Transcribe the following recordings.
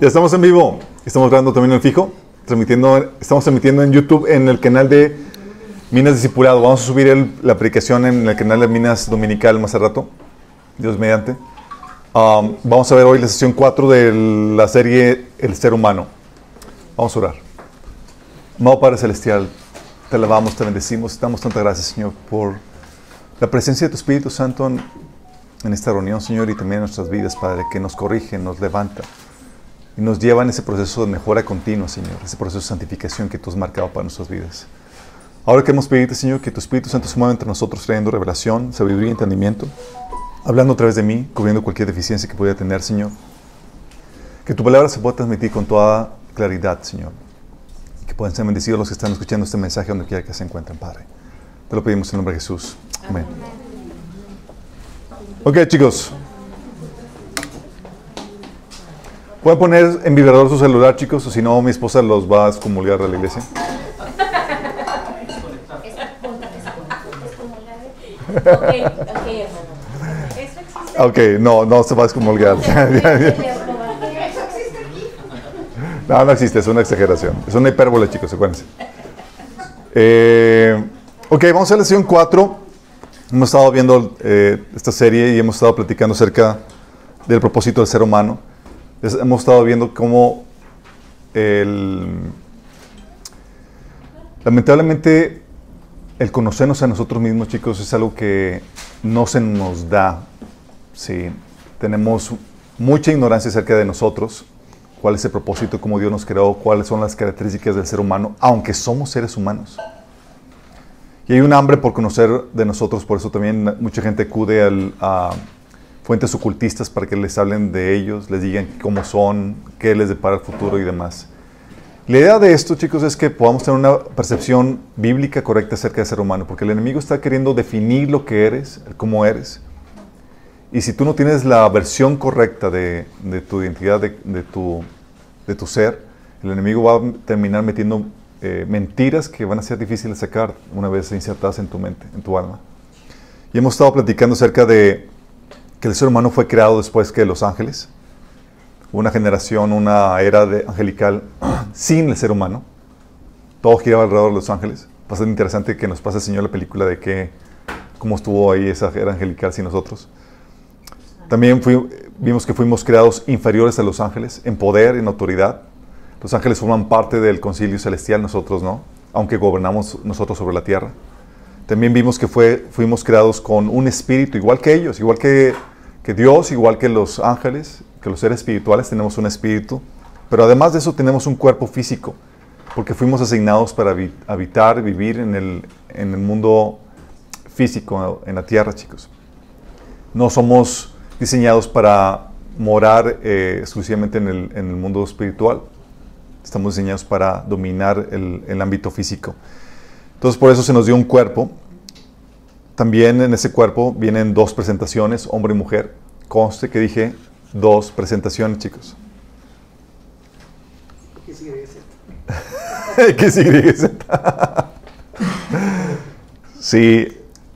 Ya estamos en vivo. Estamos grabando también en fijo. Transmitiendo, estamos transmitiendo en YouTube en el canal de Minas Discipulado. Vamos a subir la aplicación en el canal de Minas Dominical más a rato. Dios mediante. Um, vamos a ver hoy la sesión 4 de la serie El ser humano. Vamos a orar. Amado Padre Celestial, te alabamos, te bendecimos, te damos tanta gracias, Señor, por la presencia de tu Espíritu Santo en, en esta reunión, Señor, y también en nuestras vidas, Padre, que nos corrige, nos levanta y nos lleva en ese proceso de mejora continua, Señor, ese proceso de santificación que tú has marcado para nuestras vidas. Ahora queremos pedirte, Señor, que tu Espíritu Santo se mueva entre nosotros trayendo revelación, sabiduría y entendimiento, hablando a través de mí, cubriendo cualquier deficiencia que pudiera tener, Señor. Que tu palabra se pueda transmitir con toda claridad, Señor. Que puedan ser bendecidos los que están escuchando este mensaje donde quiera que se encuentren, Padre. Te lo pedimos en nombre de Jesús. Amén. Ok, chicos. Pueden poner en vibrador su celular, chicos, o si no, mi esposa los va a excomulgar de la iglesia. Ok, no, no se va a excomulgar. No, no existe, es una exageración. Es una hipérbole, chicos, acuérdense. Eh, ok, vamos a la lección 4. Hemos estado viendo eh, esta serie y hemos estado platicando acerca del propósito del ser humano hemos estado viendo cómo el, lamentablemente el conocernos a nosotros mismos, chicos, es algo que no se nos da. Sí, tenemos mucha ignorancia acerca de nosotros, cuál es el propósito, cómo Dios nos creó, cuáles son las características del ser humano, aunque somos seres humanos. Y hay un hambre por conocer de nosotros, por eso también mucha gente acude a fuentes ocultistas para que les hablen de ellos, les digan cómo son, qué les depara el futuro y demás. La idea de esto, chicos, es que podamos tener una percepción bíblica correcta acerca del ser humano, porque el enemigo está queriendo definir lo que eres, cómo eres. Y si tú no tienes la versión correcta de, tu identidad, de, tu, de tu ser, el enemigo va a terminar metiendo eh, mentiras que van a ser difíciles de sacar una vez insertadas en tu mente, en tu alma. Y hemos estado platicando acerca de que el ser humano fue creado después que los ángeles. Una generación, una era de angelical sin el ser humano. Todo giraba alrededor de los ángeles. Pasa interesante que nos pase el Señor la película de que cómo estuvo ahí esa era angelical sin nosotros. También vimos que fuimos creados inferiores a los ángeles en poder, en autoridad. Los ángeles forman parte del concilio celestial, nosotros no, aunque gobernamos nosotros sobre la tierra. También vimos que fue, fuimos creados con un espíritu, igual que ellos, igual que, que Dios, igual que los ángeles, que los seres espirituales, tenemos un espíritu. Pero además de eso tenemos un cuerpo físico, porque fuimos asignados para habitar, vivir en el, en el mundo físico, en la tierra, chicos. No somos diseñados para morar eh, exclusivamente en el, en el, mundo espiritual. Estamos diseñados para dominar el, el ámbito físico. Entonces por eso se nos dio un cuerpo. También en ese cuerpo vienen dos presentaciones, hombre y mujer. Conste que dije dos presentaciones, chicos. ¿Qué sigue ¿Qué sigue sí,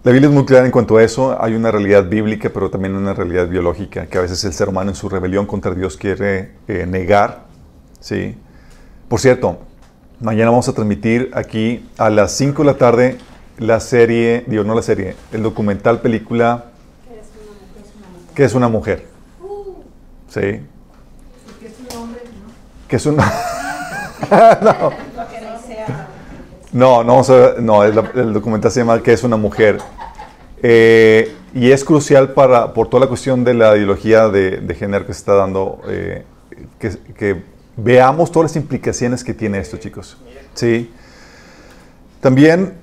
la Biblia es muy clara en cuanto a eso. Hay una realidad bíblica, pero también una realidad biológica, que a veces el ser humano en su rebelión contra Dios quiere eh, negar. ¿sí? Por cierto, Mañana vamos a transmitir aquí a las 5 de la tarde la serie, digo, no la serie, el documental película ¿Qué es una mujer? Sí. ¿Qué es un hombre? ¿Qué es una no. No, no, no el, documental se llama ¿Qué es una mujer? Eh, y es crucial para, por toda la cuestión de la ideología de, género que se está dando, eh, que, que veamos todas las implicaciones que tiene esto, chicos. ¿Sí? También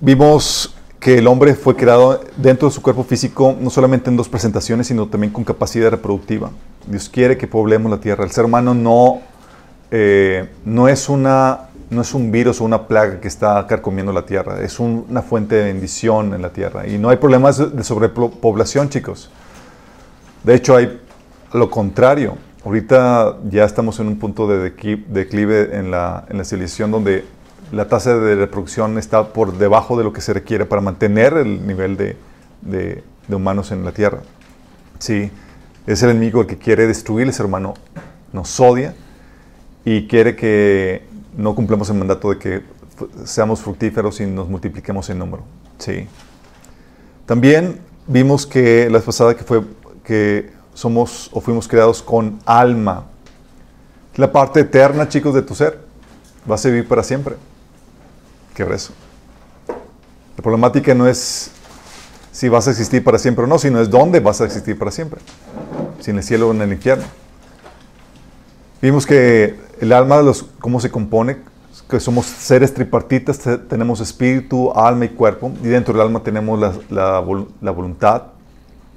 vimos que el hombre fue creado dentro de su cuerpo físico, no solamente en dos presentaciones, sino también con capacidad reproductiva. Dios quiere que poblemos la tierra. El ser humano no, eh, no, es, una, no es un virus o una plaga que está carcomiendo la tierra, es una fuente de bendición en la tierra. Y no hay problemas de sobrepoblación, chicos. De hecho, hay lo contrario. Ahorita ya estamos en un punto de declive en la, en la civilización donde la tasa de reproducción está por debajo de lo que se requiere para mantener el nivel de, de, humanos en la Tierra. Sí, Es el enemigo el que quiere destruir el ser humano, nos odia y quiere que no cumplamos el mandato de que seamos fructíferos y nos multipliquemos en número. Sí. También vimos que la vez pasada que fue que somos o fuimos creados con alma. La parte eterna, chicos, de tu ser. Vas a vivir para siempre. Qué eso. La problemática no es si vas a existir para siempre o no, sino es dónde vas a existir para siempre. Si en el cielo o en el infierno. Vimos que el alma, los, cómo se compone, que somos seres tripartitas, tenemos espíritu, alma y cuerpo, y dentro del alma tenemos la, la, voluntad,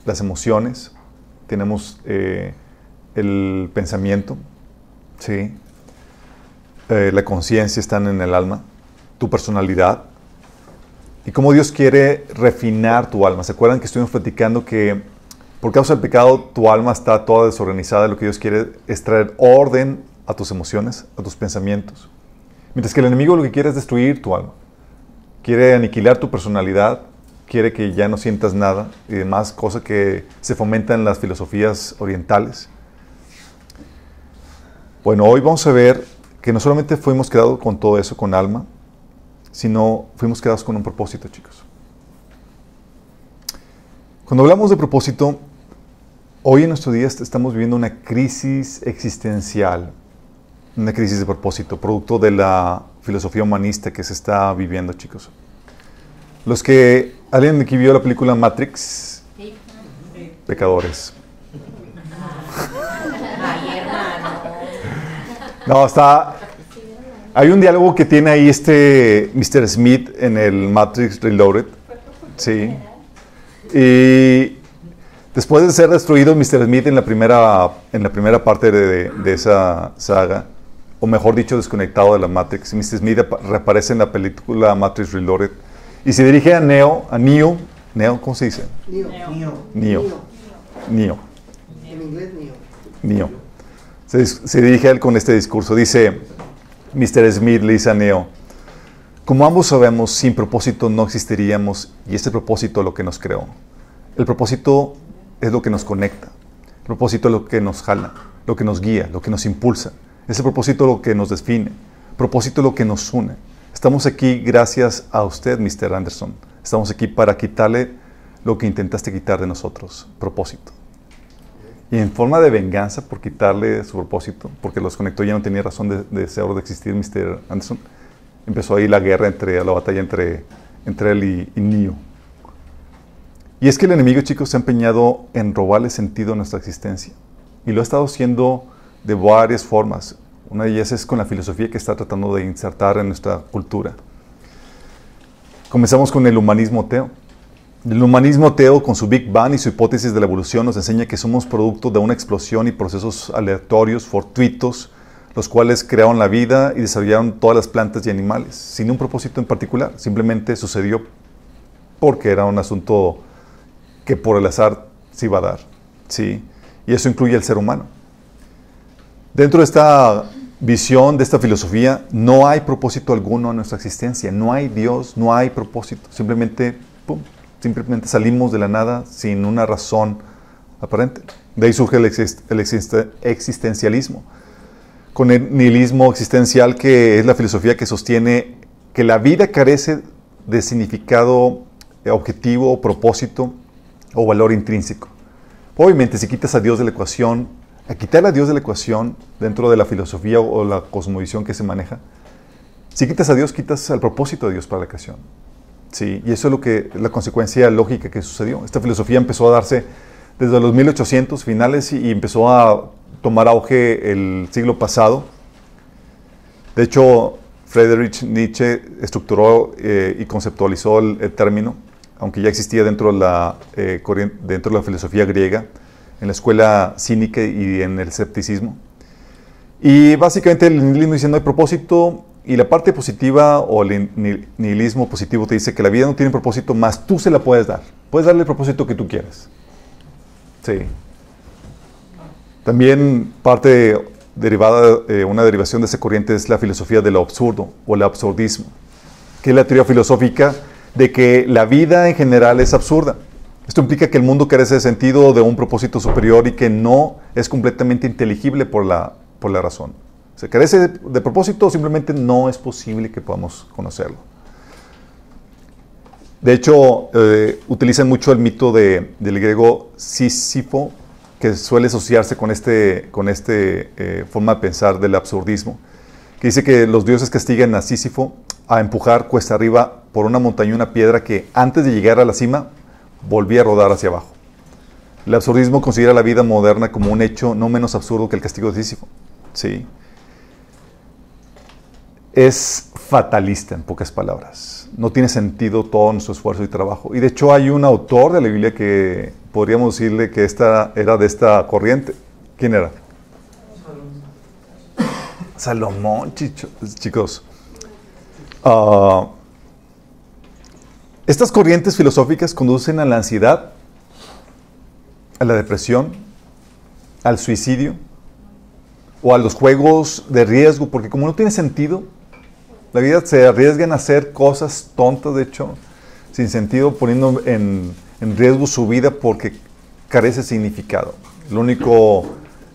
las emociones, tenemos eh, el pensamiento, ¿sí? Eh, la conciencia están en el alma, tu personalidad, y cómo Dios quiere refinar tu alma. ¿Se acuerdan que estuvimos platicando que por causa del pecado tu alma está toda desorganizada? Lo que Dios quiere es traer orden a tus emociones, a tus pensamientos. Mientras que el enemigo lo que quiere es destruir tu alma. Quiere aniquilar tu personalidad, quiere que ya no sientas nada y demás, cosa que se fomenta en las filosofías orientales. Bueno, hoy vamos a ver que no solamente fuimos creados con todo eso, con alma, sino fuimos quedados con un propósito, chicos. Cuando hablamos de propósito, hoy en nuestro día estamos viviendo una crisis existencial, una crisis de propósito, producto de la filosofía humanista que se está viviendo, chicos. Los que, ¿alguien aquí vio la película Matrix? Sí. Pecadores. No, está, hay un diálogo que tiene ahí este Mr. Smith en el Matrix Reloaded. Sí. Y después de ser destruido Mr. Smith en la primera, en la primera parte de, esa saga, o mejor dicho, desconectado de la Matrix, Mr. Smith reaparece en la película Matrix Reloaded y se dirige a Neo, a Neo, Neo, ¿cómo se dice? Neo. Neo. Neo. En inglés, Neo. Neo. Se, se dirige a él con este discurso. Dice, Mr. Smith le dice a Neo, como ambos sabemos, sin propósito no existiríamos y ese propósito es lo que nos creó. El propósito es lo que nos conecta. El propósito es lo que nos jala, lo que nos guía, lo que nos impulsa. Ese propósito es lo que nos define. El propósito es lo que nos une. Estamos aquí gracias a usted, Mr. Anderson. Estamos aquí para quitarle lo que intentaste quitar de nosotros, propósito. Y en forma de venganza por quitarle su propósito, porque los conectó ya no tenía razón de, de ser de existir Mr. Anderson, empezó ahí la guerra, entre, la batalla entre, entre él y, y Neo. Y es que el enemigo, chicos, se ha empeñado en robarle sentido a nuestra existencia. Y lo ha estado haciendo de varias formas. Una de ellas es con la filosofía que está tratando de insertar en nuestra cultura. Comenzamos con el humanismo ateo. El humanismo teo, con su Big Bang y su hipótesis de la evolución, nos enseña que somos producto de una explosión y procesos aleatorios, fortuitos, los cuales crearon la vida y desarrollaron todas las plantas y animales, sin un propósito en particular. Simplemente sucedió porque era un asunto que por el azar se iba a dar. ¿sí? Y eso incluye al ser humano. Dentro de esta visión, de esta filosofía, no hay propósito alguno en nuestra existencia. No hay Dios, no hay propósito. Simplemente. Simplemente salimos de la nada sin una razón aparente. De ahí surge el, existencialismo. Con el nihilismo existencial, que es la filosofía que sostiene que la vida carece de significado objetivo, propósito o valor intrínseco. Obviamente, si quitas a Dios de la ecuación, a quitar a Dios de la ecuación dentro de la filosofía o la cosmovisión que se maneja, si quitas a Dios, quitas el propósito de Dios para la creación. Sí, y eso es lo que la consecuencia lógica que sucedió. Esta filosofía empezó a darse desde los 1800 finales y, empezó a tomar auge el siglo pasado. De hecho, Friedrich Nietzsche estructuró eh, y conceptualizó el, término, aunque ya existía dentro de, la, eh, dentro de la filosofía griega, en la escuela cínica y en el escepticismo. Y básicamente el nihilismo diciendo el propósito y la parte positiva o el nihilismo positivo te dice que la vida no tiene propósito, más tú se la puedes dar. Puedes darle el propósito que tú quieras. Sí. También parte derivada, eh, una derivación de esa corriente es la filosofía de lo absurdo o el absurdismo, que es la teoría filosófica de que la vida en general es absurda. Esto implica que el mundo carece de sentido, de un propósito superior y que no es completamente inteligible por la, por la razón. Se carece de, propósito, simplemente no es posible que podamos conocerlo. De hecho, eh, utilizan mucho el mito de, del griego Sísifo, que suele asociarse con este, con este eh, forma de pensar del absurdismo, que dice que los dioses castigan a Sísifo a empujar cuesta arriba por una montaña una piedra que antes de llegar a la cima volvía a rodar hacia abajo. El absurdismo considera la vida moderna como un hecho no menos absurdo que el castigo de Sísifo. Sí. Es fatalista, en pocas palabras. No tiene sentido todo nuestro esfuerzo y trabajo. Y de hecho hay un autor de la Biblia que podríamos decirle que esta era de esta corriente. ¿Quién era? Salomón, chicos. Uh, estas corrientes filosóficas conducen a la ansiedad, a la depresión, al suicidio o a los juegos de riesgo, porque como no tiene sentido, la vida se arriesgan a hacer cosas tontas, de hecho, sin sentido, poniendo en, en riesgo su vida porque carece de significado. Lo único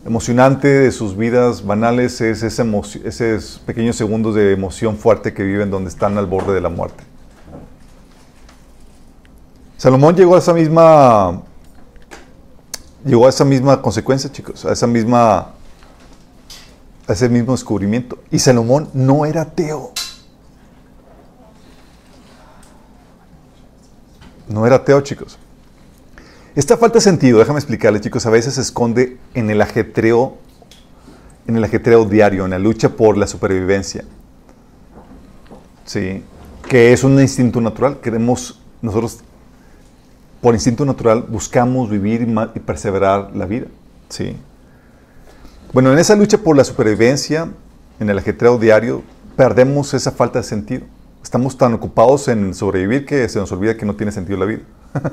emocionante de sus vidas banales es ese esos pequeños segundos de emoción fuerte que viven donde están al borde de la muerte. Salomón llegó a esa misma llegó a esa misma consecuencia, chicos, a esa misma a ese mismo descubrimiento. Y Salomón no era ateo. No era ateo, chicos. Esta falta de sentido, déjame explicarles, chicos, a veces se esconde en el ajetreo, en el ajetreo diario, en la lucha por la supervivencia. Sí, que es un instinto natural. Queremos, nosotros, por instinto natural, buscamos vivir y, perseverar la vida. Sí. Bueno, en esa lucha por la supervivencia, en el ajetreo diario, perdemos esa falta de sentido. Estamos tan ocupados en sobrevivir que se nos olvida que no tiene sentido la vida.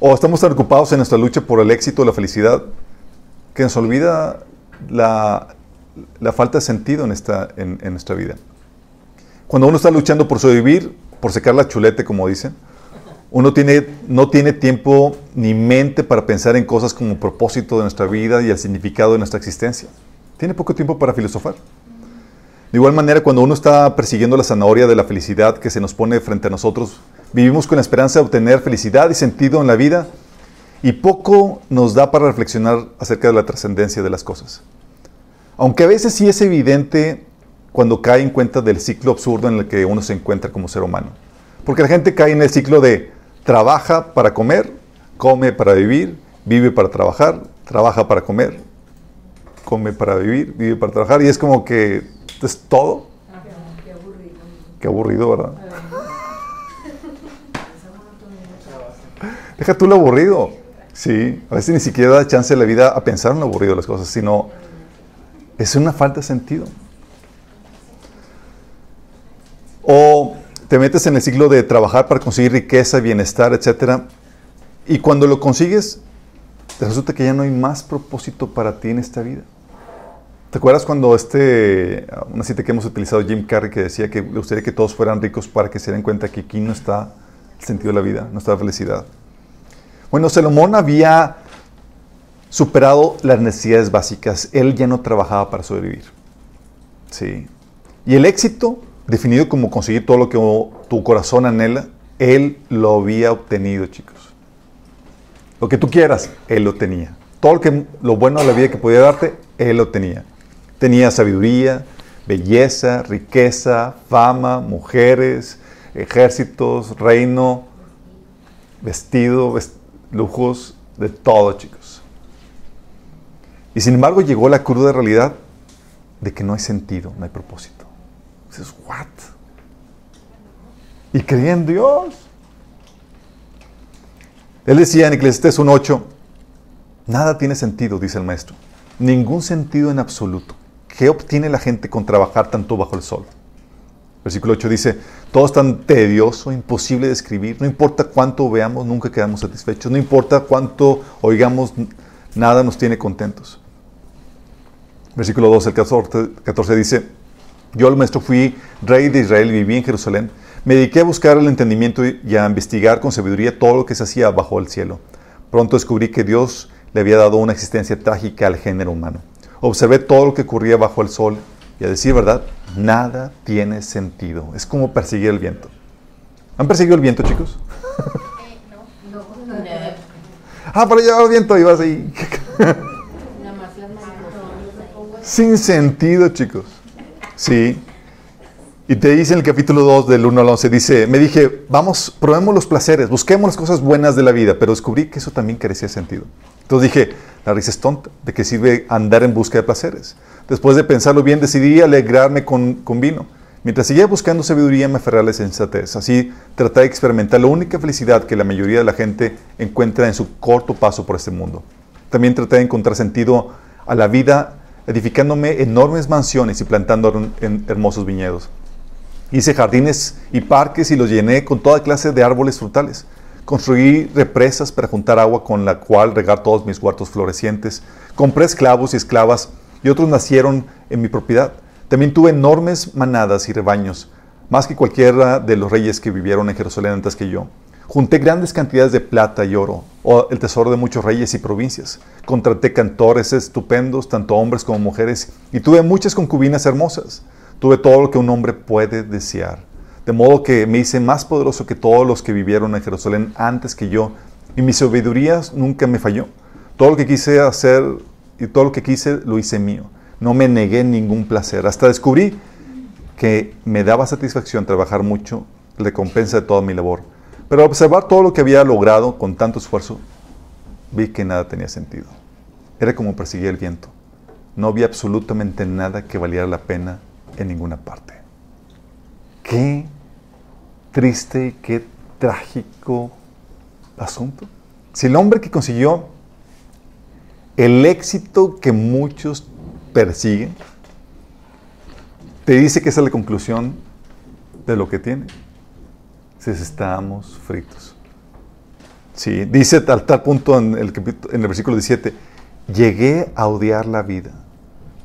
O estamos tan ocupados en nuestra lucha por el éxito, la felicidad, que nos olvida la, falta de sentido en, esta, en, nuestra vida. Cuando uno está luchando por sobrevivir, por secar la chulete, como dicen, uno no tiene tiempo ni mente para pensar en cosas como propósito de nuestra vida y el significado de nuestra existencia. Tiene poco tiempo para filosofar. De igual manera, cuando uno está persiguiendo la zanahoria de la felicidad que se nos pone frente a nosotros, Vivimos con la esperanza de obtener felicidad y sentido en la vida y poco nos da para reflexionar acerca de la trascendencia de las cosas. Aunque a veces sí es evidente cuando cae en cuenta del ciclo absurdo en el que uno se encuentra como ser humano. Porque la gente cae en el ciclo de trabaja para comer, come para vivir, vive para trabajar, trabaja para comer, come para vivir, vive para trabajar y es como que es todo. Qué aburrido. ¿verdad? Deja tú lo aburrido. Sí, a veces ni siquiera da chance de la vida a pensar en lo aburrido de las cosas, sino es una falta de sentido. O te metes en el ciclo de trabajar para conseguir riqueza, bienestar, etc. Y cuando lo consigues, te resulta que ya no hay más propósito para ti en esta vida. ¿Te acuerdas cuando este, una cita que hemos utilizado, Jim Carrey, que decía que le gustaría que todos fueran ricos para que se den cuenta que aquí no está el sentido de la vida, no está la felicidad? Bueno, Salomón había superado las necesidades básicas. Él ya no trabajaba para sobrevivir. Sí. Y el éxito, definido como conseguir todo lo que tu corazón anhela, él lo había obtenido, chicos. Lo que tú quieras, él lo tenía. Todo lo, que, lo bueno de la vida que podía darte, él lo tenía. Tenía sabiduría, belleza, riqueza, fama, mujeres, ejércitos, reino, vestido, vestido lujos, de todo, chicos. Y sin embargo llegó la cruda realidad de que no hay sentido, no hay propósito. Dices, ¿what? Y creía en Dios. Él decía en Eclesiastes 1.8, nada tiene sentido, dice el maestro. Ningún sentido en absoluto. ¿Qué obtiene la gente con trabajar tanto bajo el sol? Versículo 8 dice, todo es tan tedioso, imposible de escribir, no importa cuánto veamos, nunca quedamos satisfechos, no importa cuánto oigamos, nada nos tiene contentos. Versículo 12, el 14, dice, yo el maestro fui rey de Israel y viví en Jerusalén, Me dediqué a buscar el entendimiento y a investigar con sabiduría todo lo que se hacía bajo el cielo. Pronto descubrí que Dios le había dado una existencia trágica al género humano. Observé todo lo que ocurría bajo el sol y a decir verdad, nada tiene sentido. Es como perseguir el viento. ¿Han perseguido el viento, chicos? no, no, no. Ah, para allá el viento y vas ahí. Sin sentido, chicos. Sí. Y te dice en el capítulo 2 del 1 al 11, dice, me dije, vamos, probemos los placeres, busquemos las cosas buenas de la vida, pero descubrí que eso también carecía de sentido. Entonces dije, la risa es tonta, ¿de qué sirve andar en busca de placeres? Después de pensarlo bien, decidí alegrarme con, con vino. Mientras seguía buscando sabiduría, me aferré a la sensatez. Así traté de experimentar la única felicidad que la mayoría de la gente encuentra en su corto paso por este mundo. También traté de encontrar sentido a la vida edificándome enormes mansiones y plantando hermosos viñedos. Hice jardines y parques y los llené con toda clase de árboles frutales. Construí represas para juntar agua con la cual regar todos mis huertos florecientes. Compré esclavos y esclavas y otros nacieron en mi propiedad. También tuve enormes manadas y rebaños, más que cualquiera de los reyes que vivieron en Jerusalén antes que yo. Junté grandes cantidades de plata y oro, o el tesoro de muchos reyes y provincias. Contraté cantores estupendos, tanto hombres como mujeres, y tuve muchas concubinas hermosas. Tuve todo lo que un hombre puede desear. De modo que me hice más poderoso que todos los que vivieron en Jerusalén antes que yo, y mi sabiduría nunca me falló. Todo lo que quise hacer y todo lo que quise lo hice mío. No me negué ningún placer. Hasta descubrí que me daba satisfacción trabajar mucho, recompensa de toda mi labor. Pero al observar todo lo que había logrado con tanto esfuerzo, vi que nada tenía sentido. Era como perseguir el viento. No había absolutamente nada que valiera la pena en ninguna parte. Qué triste, qué trágico asunto. Si el hombre que consiguió el éxito que muchos persiguen, te dice que esa es la conclusión de lo que tiene. Estamos fritos. Sí, dice tal, tal punto en el, en el versículo 17, llegué a odiar la vida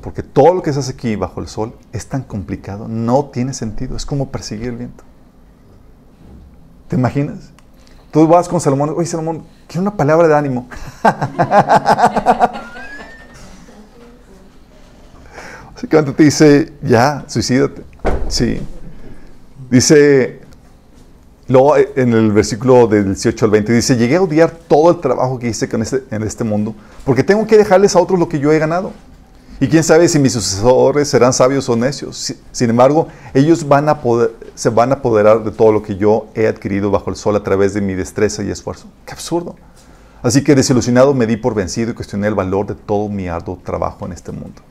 porque todo lo que se hace aquí bajo el sol es tan complicado, no tiene sentido, es como perseguir el viento. ¿Te imaginas? Tú vas con Salomón, oye Salomón, quiero una palabra de ánimo. Básicamente te dice, ya, suicídate. Sí. Dice, luego en el versículo del 18 al 20, dice, llegué a odiar todo el trabajo que hice este, en este mundo, porque tengo que dejarles a otros lo que yo he ganado. Y quién sabe si mis sucesores serán sabios o necios. Sin embargo, ellos se van a apoderar de todo lo que yo he adquirido bajo el sol a través de mi destreza y esfuerzo. ¡Qué absurdo! Así que desilusionado me di por vencido y cuestioné el valor de todo mi arduo trabajo en este mundo.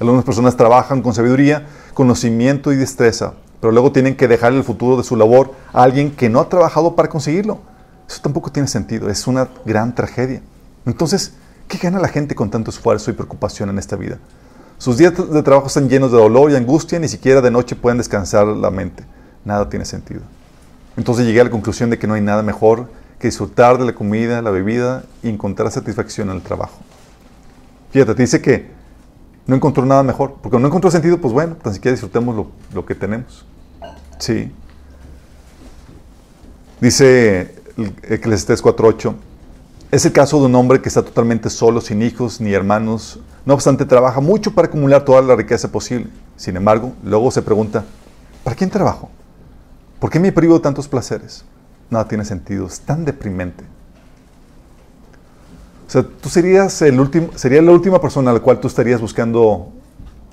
Algunas personas trabajan con sabiduría, conocimiento y destreza, pero luego tienen que dejar el futuro de su labor a alguien que no ha trabajado para conseguirlo. Eso tampoco tiene sentido, es una gran tragedia. Entonces, ¿Qué gana la gente con tanto esfuerzo y preocupación en esta vida? Sus días de trabajo están llenos de dolor y angustia, ni siquiera de noche pueden descansar la mente. Nada tiene sentido. Entonces llegué a la conclusión de que no hay nada mejor que disfrutar de la comida, la bebida y encontrar satisfacción en el trabajo. Fíjate, te dice que no encontró nada mejor, porque no encontró sentido, pues bueno, tan siquiera disfrutemos lo, lo que tenemos. Sí. Dice Eclesiastes 4.8, es el caso de un hombre que está totalmente solo, sin hijos ni hermanos. No obstante, trabaja mucho para acumular toda la riqueza posible. Sin embargo, luego se pregunta, ¿para quién trabajo? ¿Por qué me privo de tantos placeres? Nada tiene sentido, es tan deprimente. O sea, tú serías, el último, sería la última persona a la cual tú estarías buscando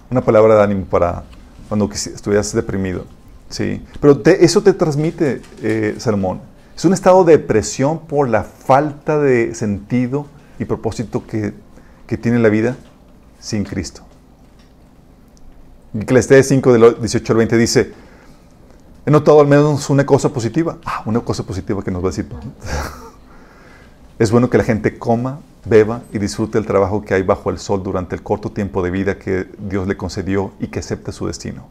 una palabra de ánimo para cuando estuvieras deprimido. ¿Sí? Pero eso te transmite, eh, Salomón. Es un estado de depresión por la falta de sentido y propósito que, tiene la vida sin Cristo. Eclesiastes 5, del 18 al 20 dice, he notado al menos una cosa positiva. Ah, una cosa positiva que nos va a decir. es bueno que la gente coma, beba y disfrute el trabajo que hay bajo el sol durante el corto tiempo de vida que Dios le concedió y que acepte su destino.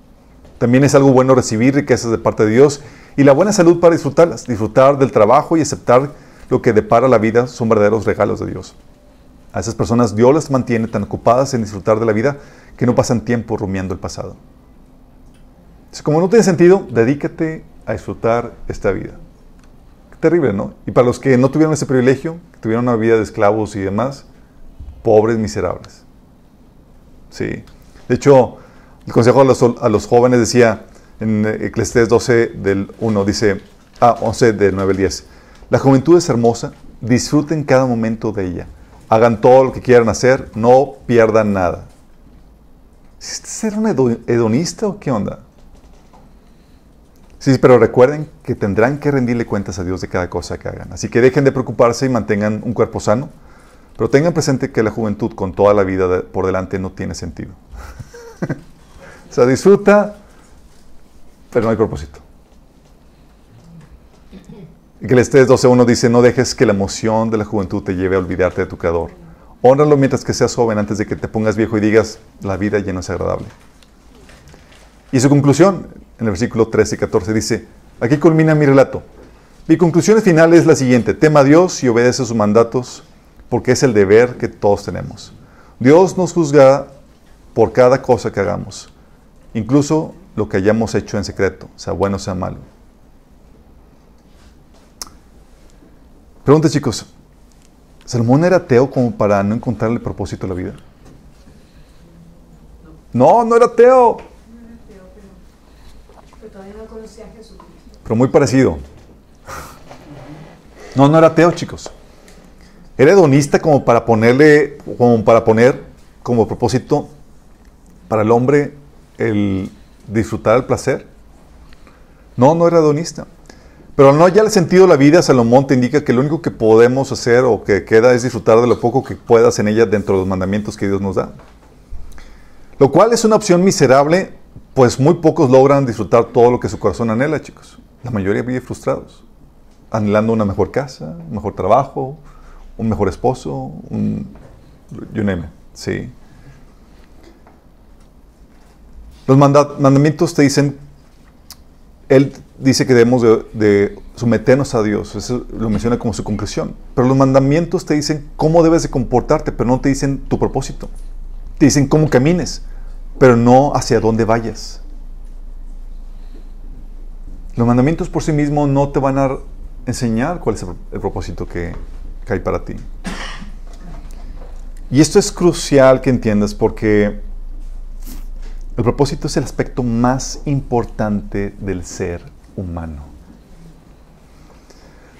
También es algo bueno recibir riquezas de parte de Dios y la buena salud para disfrutarlas. Disfrutar del trabajo y aceptar lo que depara la vida son verdaderos regalos de Dios. A esas personas Dios las mantiene tan ocupadas en disfrutar de la vida que no pasan tiempo rumiando el pasado. como no tiene sentido, dedícate a disfrutar esta vida. Terrible, ¿no? Y para los que no tuvieron ese privilegio, que tuvieron una vida de esclavos y demás, pobres miserables. Sí. De hecho, el consejo a los, a los jóvenes decía en Eclesiastes 12 del 1, dice, ah, 11 del 9 al 10, la juventud es hermosa, disfruten cada momento de ella, hagan todo lo que quieran hacer, no pierdan nada. ¿Este ser un hedonista o qué onda? Sí, pero recuerden que tendrán que rendirle cuentas a Dios de cada cosa que hagan. Así que dejen de preocuparse y mantengan un cuerpo sano, pero tengan presente que la juventud con toda la vida por delante no tiene sentido. o sea, disfruta, pero no hay propósito. Estés 12.1 dice, no dejes que la emoción de la juventud te lleve a olvidarte de tu Creador. Honralo mientras que seas joven antes de que te pongas viejo y digas, la vida ya no es agradable. Y su conclusión, en el versículo 13 y 14, dice, aquí culmina mi relato. Mi conclusión final es la siguiente, tema a Dios y obedece sus mandatos porque es el deber que todos tenemos. Dios nos juzga por cada cosa que hagamos, incluso lo que hayamos hecho en secreto, sea bueno o sea malo. Pregunta chicos, ¿Salomón era ateo como para no encontrarle el propósito de la vida? No, no era ateo. Pero todavía no conocía a. Pero muy parecido. No, no era ateo, chicos. Era hedonista como para ponerle, como para poner como propósito para el hombre el disfrutar el placer. No, no era hedonista. Pero no ya el sentido de la vida, Salomón te indica que lo único que podemos hacer o que queda es disfrutar de lo poco que puedas en ella dentro de los mandamientos que Dios nos da. Lo cual es una opción miserable, pues muy pocos logran disfrutar todo lo que su corazón anhela, chicos. La mayoría vive frustrados, anhelando una mejor casa, un mejor trabajo, un mejor esposo, un... You name it. Sí. Los mandamientos te dicen él dice que debemos de, someternos a Dios. Eso lo menciona como su conclusión. Pero los mandamientos te dicen cómo debes de comportarte, pero no te dicen tu propósito. Te dicen cómo camines, pero no hacia dónde vayas. Los mandamientos por sí mismos no te van a enseñar cuál es el propósito que, que hay para ti. Y esto es crucial que entiendas porque el propósito es el aspecto más importante del ser humano.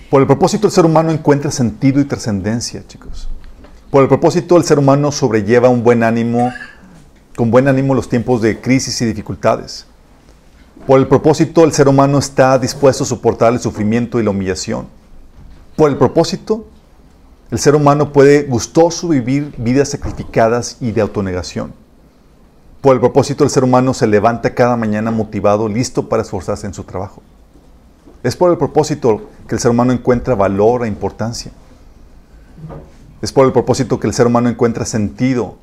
Por el propósito el ser humano encuentra sentido y trascendencia, chicos. Por el propósito el ser humano sobrelleva un buen ánimo, con buen ánimo los tiempos de crisis y dificultades. Por el propósito el ser humano está dispuesto a soportar el sufrimiento y la humillación. Por el propósito el ser humano puede gustoso vivir vidas sacrificadas y de autonegación. Por el propósito el ser humano se levanta cada mañana motivado, listo para esforzarse en su trabajo. Es por el propósito que el ser humano encuentra valor e importancia. Es por el propósito que el ser humano encuentra sentido,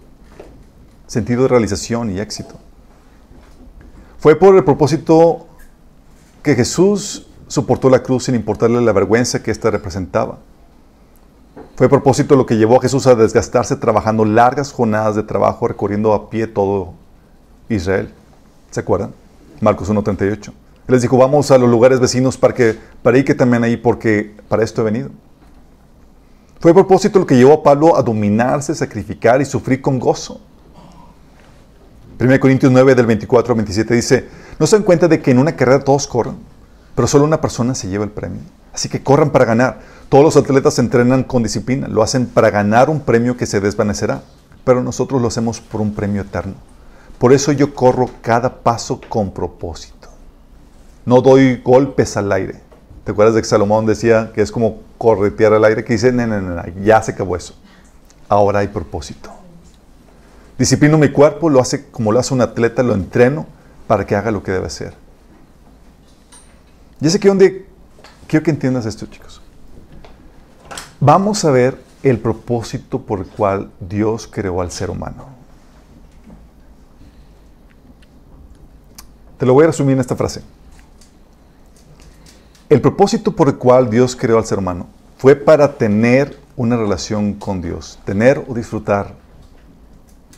sentido de realización y éxito. Fue por el propósito que Jesús soportó la cruz sin importarle la vergüenza que ésta representaba. Fue propósito lo que llevó a Jesús a desgastarse trabajando largas jornadas de trabajo, recorriendo a pie todo Israel. ¿Se acuerdan? Marcos 1.38. Él les dijo, vamos a los lugares vecinos para, que, para ir que también ahí porque para esto he venido. Fue a propósito lo que llevó a Pablo a dominarse, sacrificar y sufrir con gozo. 1 Corintios 9 del 24 al 27 dice, no se dan cuenta de que en una carrera todos corren, pero solo una persona se lleva el premio. Así que corran para ganar. Todos los atletas entrenan con disciplina, lo hacen para ganar un premio que se desvanecerá, pero nosotros lo hacemos por un premio eterno. Por eso yo corro cada paso con propósito. No doy golpes al aire. ¿Te acuerdas de que Salomón decía que es como corretear al aire? Que dice, no, no, no, ya se acabó eso. Ahora hay propósito. Disciplino mi cuerpo, lo hace como lo hace un atleta, lo entreno para que haga lo que debe hacer. Y es aquí donde quiero que entiendas esto, chicos. Vamos a ver el propósito por el cual Dios creó al ser humano. Te lo voy a resumir en esta frase. El propósito por el cual Dios creó al ser humano fue para tener una relación con Dios, tener o disfrutar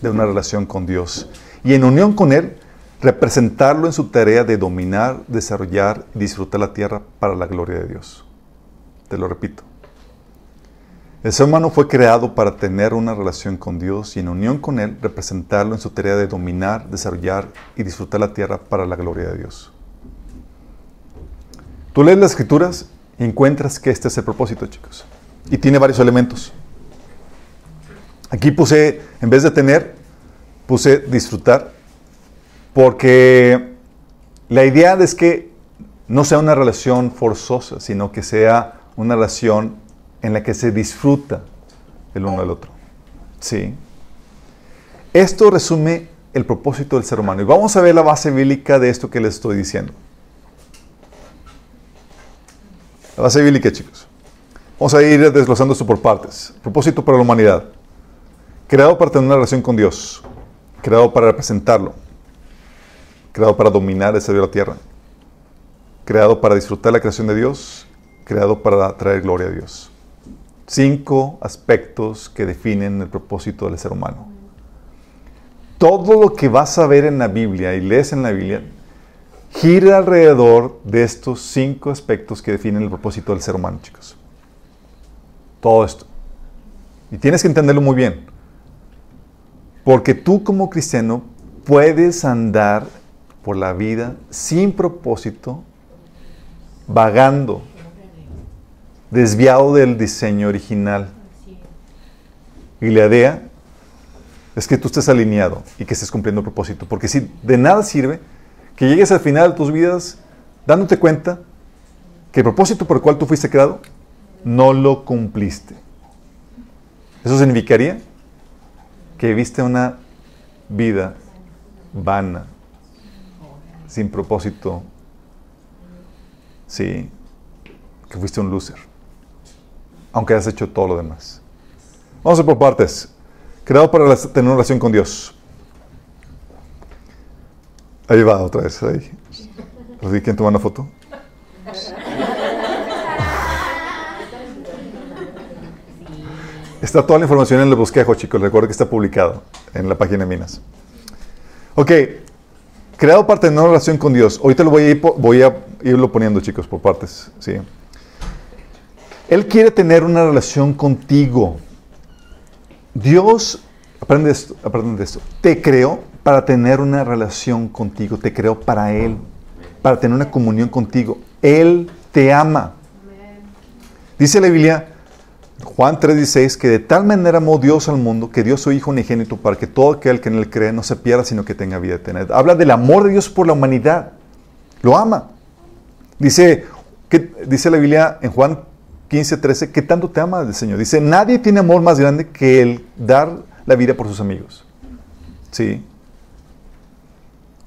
de una relación con Dios. Y en unión con Él, representarlo en su tarea de dominar, desarrollar y disfrutar la tierra para la gloria de Dios. Te lo repito. El ser humano fue creado para tener una relación con Dios y en unión con Él representarlo en su tarea de dominar, desarrollar y disfrutar la tierra para la gloria de Dios. Tú lees las escrituras y encuentras que este es el propósito, chicos. Y tiene varios elementos. Aquí puse, en vez de tener, puse disfrutar, porque la idea es que no sea una relación forzosa, sino que sea una relación en la que se disfruta el uno del otro. ¿Sí? Esto resume el propósito del ser humano. Y vamos a ver la base bíblica de esto que les estoy diciendo. La base bíblica, chicos. Vamos a ir desglosando esto por partes. Propósito para la humanidad. Creado para tener una relación con Dios. Creado para representarlo. Creado para dominar el cielo de la tierra. Creado para disfrutar la creación de Dios. Creado para traer gloria a Dios. Cinco aspectos que definen el propósito del ser humano. Todo lo que vas a ver en la Biblia y lees en la Biblia gira alrededor de estos cinco aspectos que definen el propósito del ser humano, chicos. Todo esto. Y tienes que entenderlo muy bien. Porque tú como cristiano puedes andar por la vida sin propósito, vagando, desviado del diseño original. Y la idea es que tú estés alineado y que estés cumpliendo el propósito. Porque si de nada sirve que llegues al final de tus vidas dándote cuenta que el propósito por el cual tú fuiste creado no lo cumpliste. Eso significaría que viviste una vida vana, sin propósito, sí, que fuiste un loser, aunque hayas hecho todo lo demás. Vamos a por partes. Creado para tener una relación con Dios. Ahí va otra vez, ahí. ¿Quién toma una foto? Está toda la información en el bosquejo, chicos. Recuerden que está publicado en la página de Minas. Ok. Creado para tener una relación con Dios. Ahorita lo voy a, ir, voy a irlo poniendo, chicos, por partes. ¿sí? Él quiere tener una relación contigo. Dios, aprende esto, aprende esto, te creó para tener una relación contigo, te creó para Él, para tener una comunión contigo. Él te ama. Dice la Biblia, Juan 3:16, que de tal manera amó Dios al mundo que dio su Hijo unigénito para que todo aquel que en Él cree no se pierda, sino que tenga vida eterna. Habla del amor de Dios por la humanidad. Lo ama. Dice, que, dice la Biblia en Juan 15:13, que tanto te ama el Señor. Dice, nadie tiene amor más grande que el dar la vida por sus amigos. ¿Sí?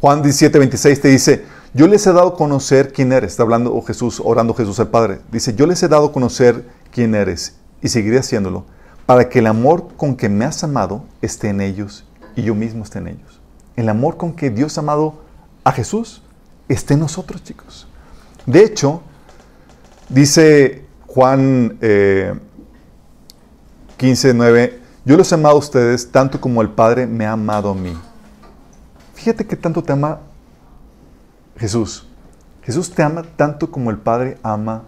Juan 17, 26 te dice, yo les he dado a conocer quién eres. Está hablando Jesús, orando Jesús al Padre. Dice, yo les he dado a conocer quién eres y seguiré haciéndolo para que el amor con que me has amado esté en ellos y yo mismo esté en ellos. El amor con que Dios ha amado a Jesús esté en nosotros, chicos. De hecho, dice Juan 15, eh, 9, yo los he amado a ustedes tanto como el Padre me ha amado a mí. Fíjate que tanto te ama Jesús. Jesús te ama tanto como el Padre ama,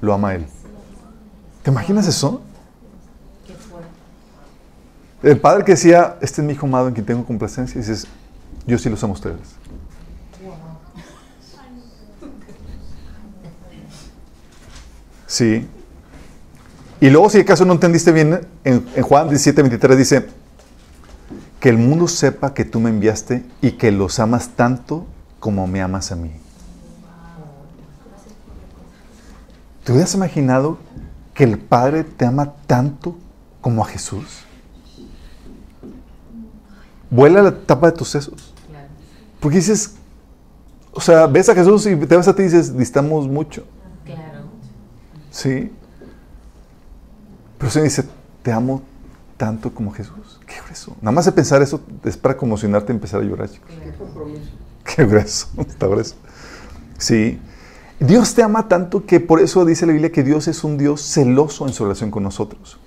lo ama a Él. ¿Te imaginas eso? El Padre que decía, este es mi hijo amado en quien tengo complacencia, y dices, yo sí los amo a ustedes. Sí. Y luego, si acaso no entendiste bien, en, en Juan 17, 23 dice, que el mundo sepa que tú me enviaste y que los amas tanto como me amas a mí. ¿Te hubieras imaginado que el Padre te ama tanto como a Jesús? Vuela la tapa de tus sesos. Porque dices, o sea, ves a Jesús y te vas a ti y dices, distamos mucho. Sí. Pero se dice, te amo tanto como Jesús. Qué grueso. Nada más de pensar eso es para conmocionarte y empezar a llorar, chicos. Qué compromiso. Qué grueso. Está grueso. Sí. Dios te ama tanto que por eso dice la Biblia que Dios es un Dios celoso en su relación con nosotros.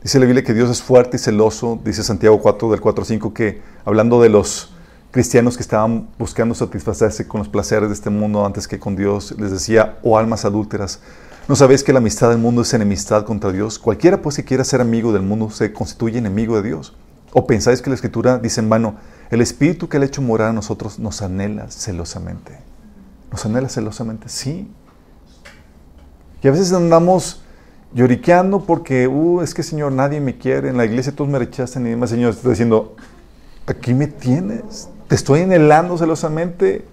Dice la Biblia que Dios es fuerte y celoso. Dice Santiago 4 del 4 5 que hablando de los cristianos que estaban buscando satisfacerse con los placeres de este mundo antes que con Dios. Les decía, oh almas adúlteras, ¿no sabéis que la amistad del mundo es enemistad contra Dios? Cualquiera pues que quiera ser amigo del mundo se constituye enemigo de Dios. ¿O pensáis que la Escritura dice en vano, el Espíritu que le ha hecho morar a nosotros nos anhela celosamente? ¿Nos anhela celosamente? Sí. Y a veces andamos lloriqueando porque, uh, es que Señor, nadie me quiere, en la iglesia todos me rechazan y demás. Señor, está diciendo, aquí me tienes, te estoy anhelando celosamente.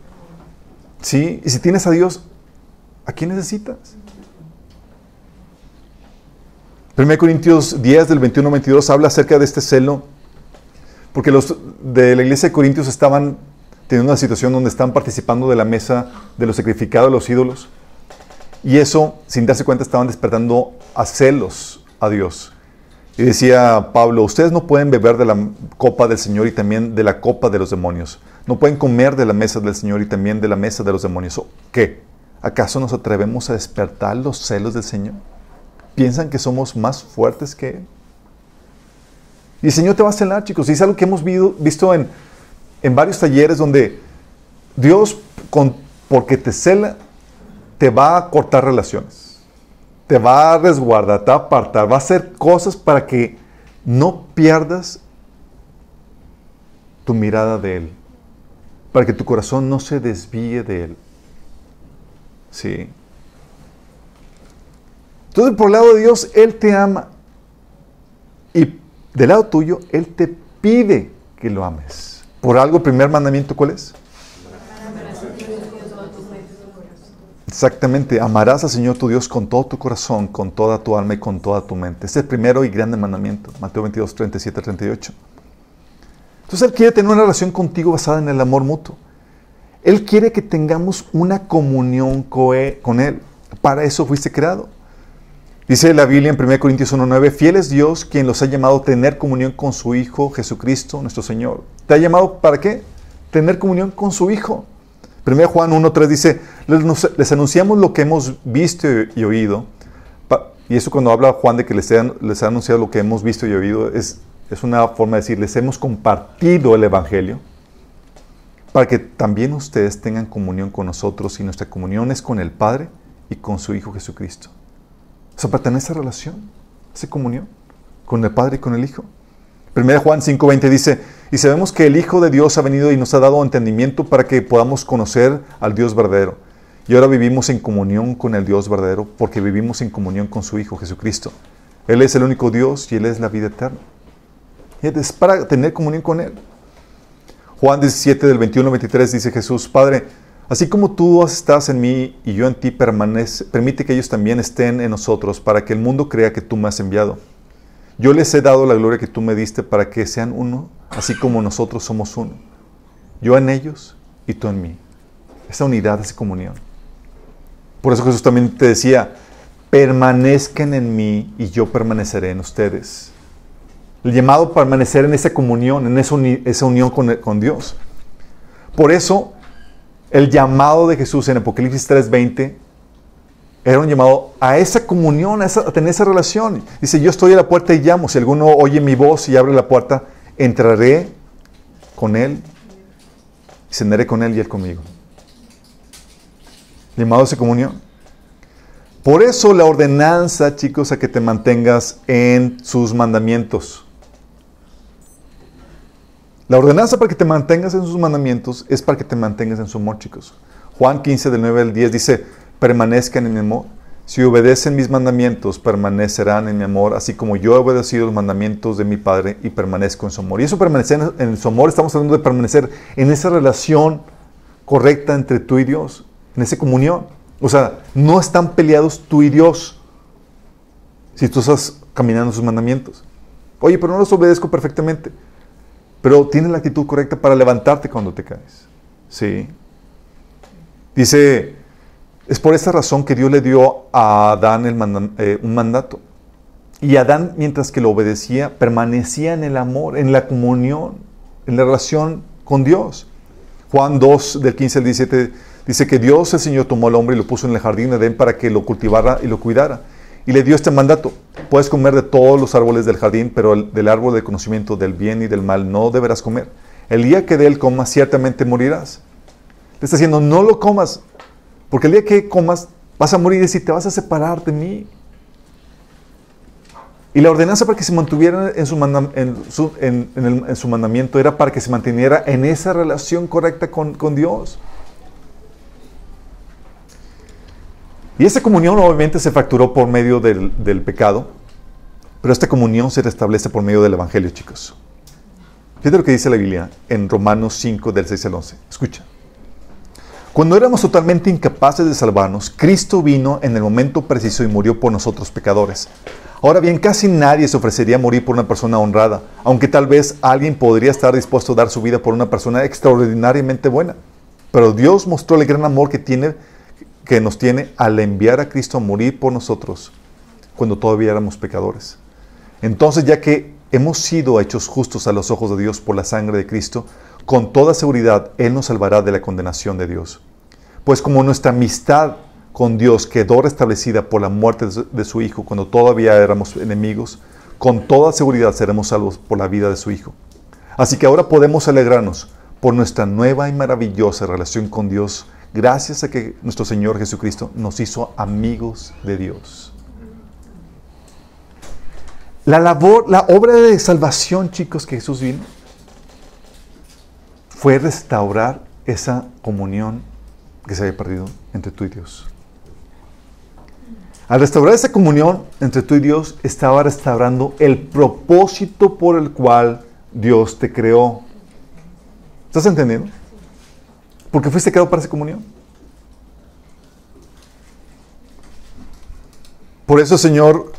Sí, y si tienes a Dios, ¿a quién necesitas? 1 Corintios 10 del 21 al 22 habla acerca de este celo porque los de la iglesia de Corintios estaban teniendo una situación donde están participando de la mesa de los sacrificados de los ídolos. Y eso, sin darse cuenta, estaban despertando a celos a Dios. Y decía Pablo, ustedes no pueden beber de la copa del Señor y también de la copa de los demonios. No pueden comer de la mesa del Señor y también de la mesa de los demonios. ¿Qué? ¿Acaso nos atrevemos a despertar los celos del Señor? ¿Piensan que somos más fuertes que Él? Y el Señor te va a celar, chicos. Y es algo que hemos visto en, en varios talleres donde Dios, con, porque te cela, te va a cortar relaciones. Te va a resguardar, te va a apartar, va a hacer cosas para que no pierdas tu mirada de Él. Para que tu corazón no se desvíe de Él. Sí. Entonces, por el lado de Dios, Él te ama. Y del lado tuyo, Él te pide que lo ames. Por algo, el primer mandamiento, ¿cuál es? Exactamente, amarás al Señor tu Dios con todo tu corazón, con toda tu alma y con toda tu mente. Este es el primero y grande mandamiento, Mateo 22, 37, 38. Entonces Él quiere tener una relación contigo basada en el amor mutuo. Él quiere que tengamos una comunión con Él. Para eso fuiste creado. Dice la Biblia en 1 Corintios 1.9, fiel es Dios quien los ha llamado a tener comunión con su Hijo Jesucristo, nuestro Señor. ¿Te ha llamado para qué? Tener comunión con su Hijo. 1 Juan 1.3 dice, les, anunciamos lo que hemos visto y, oído. Y eso cuando habla Juan de que les, les ha anunciado lo que hemos visto y oído, es, es una forma de decir, les hemos compartido el Evangelio para que también ustedes tengan comunión con nosotros y nuestra comunión es con el Padre y con su Hijo Jesucristo. O sea, pertenece a relación, esa comunión con el Padre y con el Hijo. 1 Juan 5:20 dice, y sabemos que el Hijo de Dios ha venido y nos ha dado entendimiento para que podamos conocer al Dios verdadero. Y ahora vivimos en comunión con el Dios verdadero porque vivimos en comunión con su Hijo Jesucristo. Él es el único Dios y Él es la vida eterna. Y es para tener comunión con Él. Juan 17 del 21 al 23 dice Jesús, Padre, Así como tú estás en mí y yo en ti permanece, permite que ellos también estén en nosotros para que el mundo crea que tú me has enviado. Yo les he dado la gloria que tú me diste para que sean uno, así como nosotros somos uno. Yo en ellos y tú en mí. Esa unidad, esa comunión. Por eso Jesús también te decía, permanezcan en mí y yo permaneceré en ustedes. El llamado a permanecer en esa comunión, en esa, unión con, con Dios. Por eso el llamado de Jesús en Apocalipsis 3:20 era un llamado a esa comunión, a, tener esa relación. Dice, yo estoy a la puerta y llamo. Si alguno oye mi voz y abre la puerta, entraré con él, y cenaré con él y él conmigo. Llamado a esa comunión. Por eso la ordenanza, chicos, a que te mantengas en sus mandamientos. La ordenanza para que te mantengas en sus mandamientos es para que te mantengas en su amor, chicos. Juan 15, del 9 al 10 dice, permanezcan en mi amor. Si obedecen mis mandamientos, permanecerán en mi amor, así como yo he obedecido los mandamientos de mi Padre y permanezco en su amor. Y eso permanecer en su amor, estamos hablando de permanecer en esa relación correcta entre tú y Dios, en esa comunión. O sea, no están peleados tú y Dios si tú estás caminando sus mandamientos. Oye, pero no los obedezco perfectamente pero tienes la actitud correcta para levantarte cuando te caes. Sí. Dice, es por esa razón que Dios le dio a Adán eh, un mandato. Y Adán, mientras que lo obedecía, permanecía en el amor, en la comunión, en la relación con Dios. Juan 2, del 15 al 17, dice que Dios, el Señor, tomó al hombre y lo puso en el jardín de Edén para que lo cultivara y lo cuidara y le dio este mandato. Puedes comer de todos los árboles del jardín, pero del árbol del conocimiento del bien y del mal no deberás comer. el día que de él comas, ciertamente morirás. Le está diciendo, no lo comas, porque el día que comas, vas a morir y te vas a separar de mí. Y la ordenanza para que se mantuviera en su, en su, mandamiento era para que se mantuviera en esa relación correcta con, Dios. Y esa comunión obviamente se fracturó por medio del, del, pecado, pero esta comunión se restablece por medio del Evangelio, chicos. Fíjate lo que dice la Biblia en Romanos 5, del 6 al 11. Escucha. Cuando éramos totalmente incapaces de salvarnos, Cristo vino en el momento preciso y murió por nosotros pecadores. Ahora bien, casi nadie se ofrecería a morir por una persona honrada, aunque tal vez alguien podría estar dispuesto a dar su vida por una persona extraordinariamente buena. Pero Dios mostró el gran amor que, tiene, que nos tiene al enviar a Cristo a morir por nosotros cuando todavía éramos pecadores. Entonces, ya que hemos sido hechos justos a los ojos de Dios por la sangre de Cristo, con toda seguridad Él nos salvará de la condenación de Dios. Pues como nuestra amistad con Dios quedó restablecida por la muerte de su Hijo cuando todavía éramos enemigos, con toda seguridad seremos salvos por la vida de su Hijo. Así que ahora podemos alegrarnos por nuestra nueva y maravillosa relación con Dios, gracias a que nuestro Señor Jesucristo nos hizo amigos de Dios. La labor, la obra de salvación, chicos, que Jesús vino, fue restaurar esa comunión que se había perdido entre tú y Dios. Al restaurar esa comunión entre tú y Dios, estaba restaurando el propósito por el cual Dios te creó. ¿Estás entendiendo? Porque fuiste creado para esa comunión. Por eso el Señor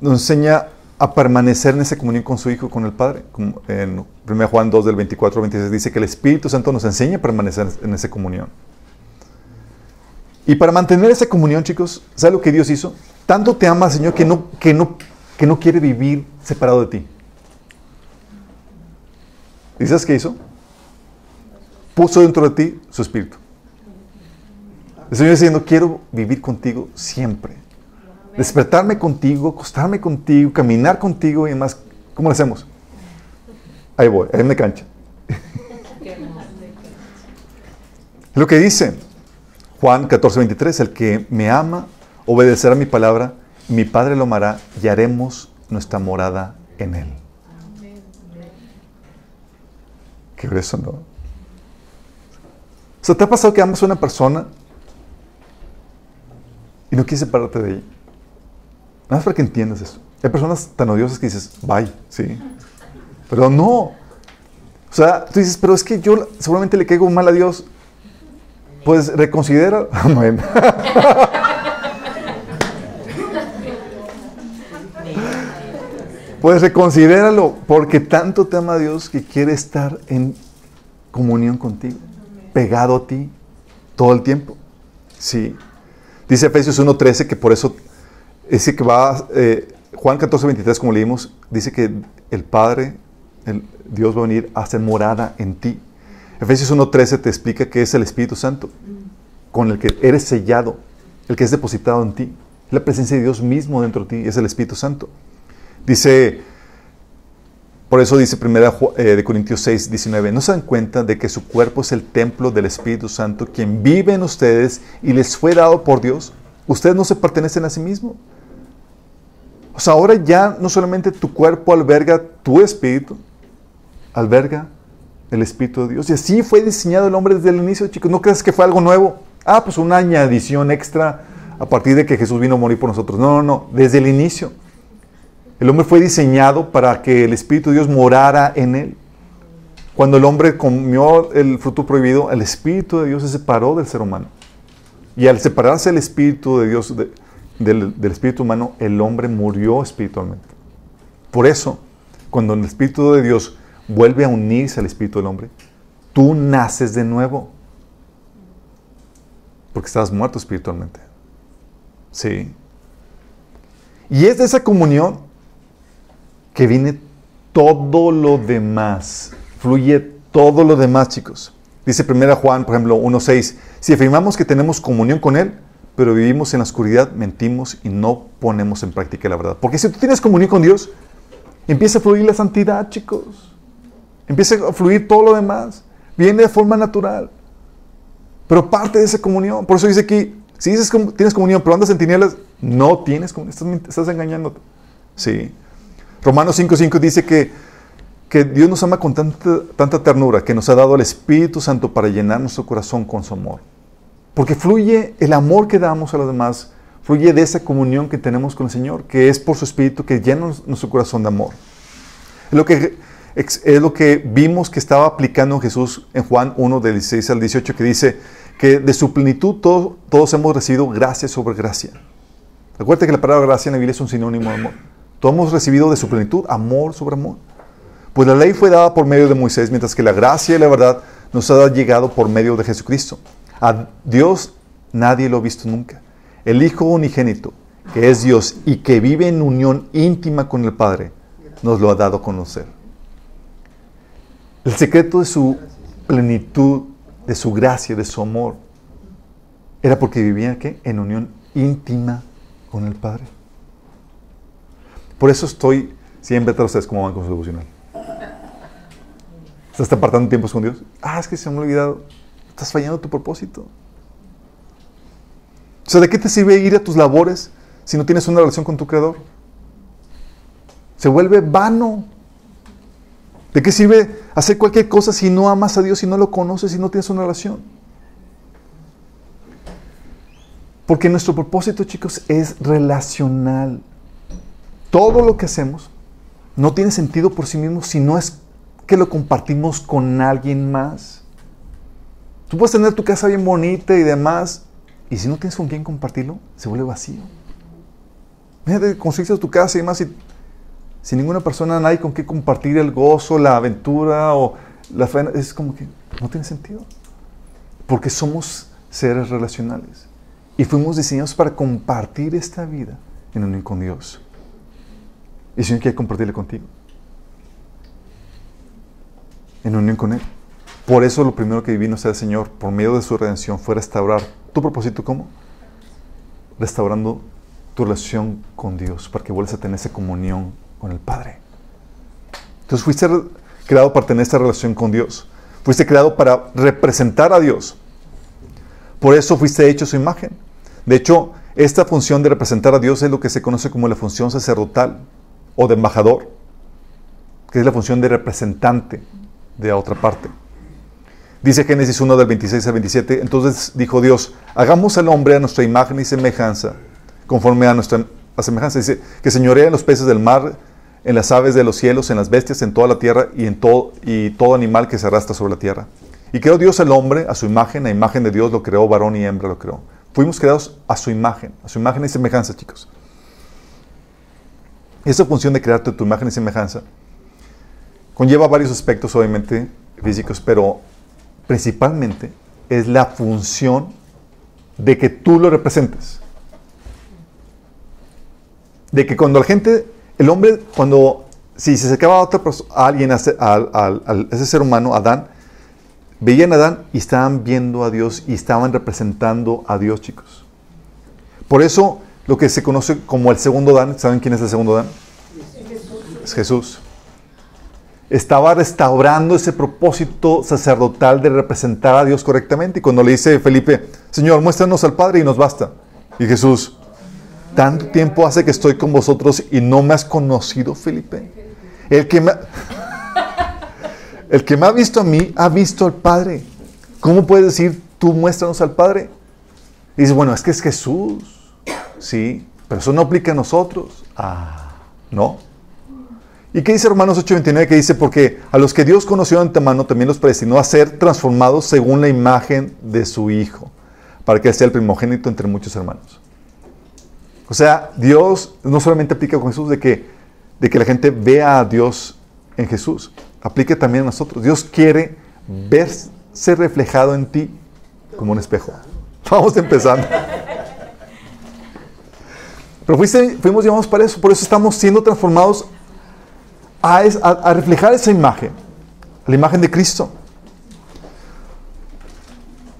nos enseña a permanecer en esa comunión con su Hijo, con el Padre. En 1 Juan 2 del 24 al 26 dice que el Espíritu Santo nos enseña a permanecer en esa comunión. Y para mantener esa comunión, chicos, ¿sabes lo que Dios hizo? Tanto te ama, Señor, que no, que no, que no quiere vivir separado de ti. ¿Y sabes qué hizo? Puso dentro de ti su espíritu. El Señor diciendo, quiero vivir contigo siempre despertarme contigo, acostarme contigo, caminar contigo y demás. ¿Cómo lo hacemos? Ahí voy, ahí me cancha. lo que dice Juan 14, 23, el que me ama obedecerá mi palabra, mi Padre lo amará y haremos nuestra morada en él. Qué eso, ¿no? O sea, ¿te ha pasado que amas a una persona y no quieres separarte de ella? Nada más para que entiendas eso. Hay personas tan odiosas que dices, bye, sí. Pero no. O sea, tú dices, pero es que yo seguramente le caigo mal a Dios. Pues reconsidera. Amén. pues reconsidéralo, porque tanto te ama Dios que quiere estar en comunión contigo, pegado a ti todo el tiempo. Sí. Dice Efesios 1:13 que por eso Dice que va, eh, Juan 14, 23, como leímos, dice que el Padre, el, Dios va a venir a hacer morada en ti. Efesios 1.13 te explica que es el Espíritu Santo, con el que eres sellado, el que es depositado en ti. La presencia de Dios mismo dentro de ti es el Espíritu Santo. Dice, por eso dice 1 eh, de Corintios 6, 19, ¿no se dan cuenta de que su cuerpo es el templo del Espíritu Santo, quien vive en ustedes y les fue dado por Dios? Ustedes no se pertenecen a sí mismos o sea, ahora ya no solamente tu cuerpo alberga tu espíritu, alberga el espíritu de Dios. Y así fue diseñado el hombre desde el inicio, chicos. No creas que fue algo nuevo. Ah, pues una añadición extra a partir de que Jesús vino a morir por nosotros. No, no, no. Desde el inicio. El hombre fue diseñado para que el Espíritu de Dios morara en él. Cuando el hombre comió el fruto prohibido, el Espíritu de Dios se separó del ser humano. Y al separarse el Espíritu de Dios de, del, espíritu humano, el hombre murió espiritualmente. Por eso, cuando el espíritu de Dios vuelve a unirse al espíritu del hombre, tú naces de nuevo. Porque estabas muerto espiritualmente. Sí. Y es de esa comunión que viene todo lo demás. Fluye todo lo demás, chicos. Dice 1 Juan, por ejemplo, 1.6. Si afirmamos que tenemos comunión con Él, pero vivimos en la oscuridad, mentimos y no ponemos en práctica la verdad. Porque si tú tienes comunión con Dios, empieza a fluir la santidad, chicos. empieza a fluir todo lo demás. Viene de forma natural. Pero parte de esa comunión. Por eso dice aquí, si dices que tienes comunión, pero andas en tinieblas, no tienes comunión. Estás, estás engañándote. Sí. Romanos 5.5 dice que, que Dios nos ama con tanta, tanta ternura, que nos ha dado el Espíritu Santo para llenar nuestro corazón con su amor. Porque fluye el amor que damos a los demás, fluye de esa comunión que tenemos con el Señor, que es por su Espíritu que llena nuestro corazón de amor. Es lo que, es lo que vimos que estaba aplicando Jesús en Juan 1, del 16 al 18, que dice que de su plenitud todos hemos recibido gracia sobre gracia. Recuerda que la palabra gracia en la Biblia es un sinónimo de amor. Todos hemos recibido de su plenitud amor sobre amor. Pues la ley fue dada por medio de Moisés, mientras que la gracia y la verdad nos ha llegado por medio de Jesucristo. A Dios nadie lo ha visto nunca. El Hijo unigénito, que es Dios y que vive en unión íntima con el Padre, nos lo ha dado a conocer. El secreto de su plenitud, de su gracia, de su amor, era porque vivía ¿qué? en unión íntima con el Padre. Por eso estoy siempre tras ustedes como banco devocional. ¿Estás apartando tiempos con Dios? Ah, es que se me ha olvidado. Estás fallando tu propósito. O sea, ¿de qué te sirve ir a tus labores si no tienes una relación con tu Creador? Se vuelve vano. ¿De qué sirve hacer cualquier cosa si no amas a Dios, si no lo conoces, si no tienes una relación? Porque nuestro propósito, chicos, es relacional. Todo lo que hacemos no tiene sentido por sí mismo si no es que lo compartimos con alguien más. Tú puedes tener tu casa bien bonita y demás, y si no tienes con quién compartirlo, se vuelve vacío. Mira, construiste tu casa y demás, y sin ninguna persona, nadie con qué compartir el gozo, la aventura o la fe, es como que no tiene sentido. Porque somos seres relacionales y fuimos diseñados para compartir esta vida en unión con Dios. Y el Señor quiere compartirle contigo. En unión con Él. Por eso lo primero que vino sea el Señor, por medio de su redención, fue restaurar tu propósito. ¿Cómo? Restaurando tu relación con Dios, para que vuelvas a tener esa comunión con el Padre. Entonces fuiste creado para tener esta relación con Dios. Fuiste creado para representar a Dios. Por eso fuiste hecho su imagen. De hecho, esta función de representar a Dios es lo que se conoce como la función sacerdotal o de embajador, que es la función de representante de otra parte. Dice Génesis 1 del 26 al 27, entonces dijo Dios, hagamos al hombre a nuestra imagen y semejanza, conforme a nuestra semejanza. Dice, que señorea en los peces del mar, en las aves de los cielos, en las bestias, en toda la tierra y en todo, todo animal que se arrastra sobre la tierra. Y creó Dios al hombre a su imagen, a imagen de Dios lo creó, varón y hembra lo creó. Fuimos creados a su imagen, a su imagen y semejanza, chicos. Esa función de crearte tu imagen y semejanza conlleva varios aspectos, obviamente, físicos, pero principalmente es la función de que tú lo representes. De que cuando la gente, el hombre, cuando, si se acercaba a otra persona, a alguien, a, ese ser humano, Adán, veían a Adán y estaban viendo a Dios y estaban representando a Dios, chicos. Por eso lo que se conoce como el segundo Dan. ¿Saben quién es el segundo Dan? Es Jesús. Estaba restaurando ese propósito sacerdotal de representar a Dios correctamente. Y cuando le dice Felipe, Señor, muéstranos al Padre y nos basta. Y Jesús, tanto tiempo hace que estoy con vosotros y no me has conocido, Felipe. El que me, el que me ha visto a mí, ha visto al Padre. ¿Cómo puedes decir, tú muéstranos al Padre? Y dice, bueno, es que es Jesús. Sí, pero eso no aplica a nosotros. Ah, ¿no? ¿Y qué dice Romanos 8:29? Que dice, porque a los que Dios conoció de antemano también los predestinó a ser transformados según la imagen de su Hijo, para que sea el primogénito entre muchos hermanos. O sea, Dios no solamente aplica con Jesús de que, de que la gente vea a Dios en Jesús, aplica también a nosotros. Dios quiere verse reflejado en ti como un espejo. Vamos empezando. Pero fuimos llamados para eso, por eso estamos siendo transformados a, reflejar esa imagen, la imagen de Cristo.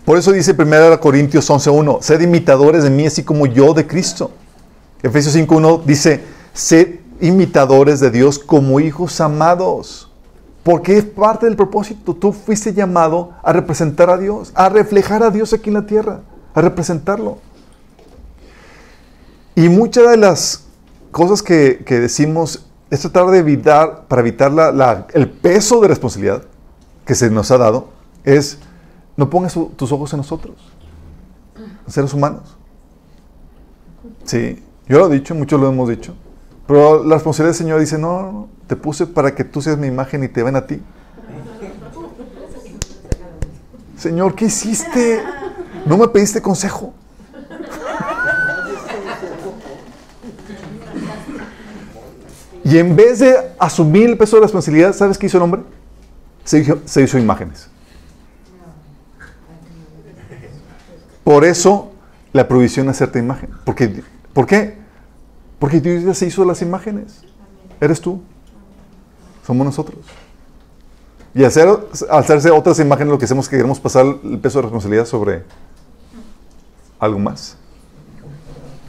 Por eso dice 1 Corintios 11.1, sed imitadores de mí así como yo de Cristo. Efesios 5.1 dice, sed imitadores de Dios como hijos amados. Porque es parte del propósito. Tú fuiste llamado a representar a Dios, a reflejar a Dios aquí en la tierra, a representarlo. Y muchas de las cosas que, decimos es tratar de evitar, para evitar el peso de responsabilidad que se nos ha dado, es no pongas tus ojos en nosotros, seres humanos. Sí, yo lo he dicho, muchos lo hemos dicho. Pero la responsabilidad del Señor dice, no, te puse para que tú seas mi imagen y te ven a ti. Señor, ¿qué hiciste? No me pediste consejo. Y en vez de asumir el peso de la responsabilidad, ¿sabes qué hizo el hombre? Se hizo, imágenes. Por eso la prohibición de hacerte imagen. Porque, ¿Por qué? Porque Dios ya se hizo las imágenes. Eres tú. Somos nosotros. Y hacer, hacerse otras imágenes, lo que hacemos es que queremos pasar el peso de responsabilidad sobre algo más.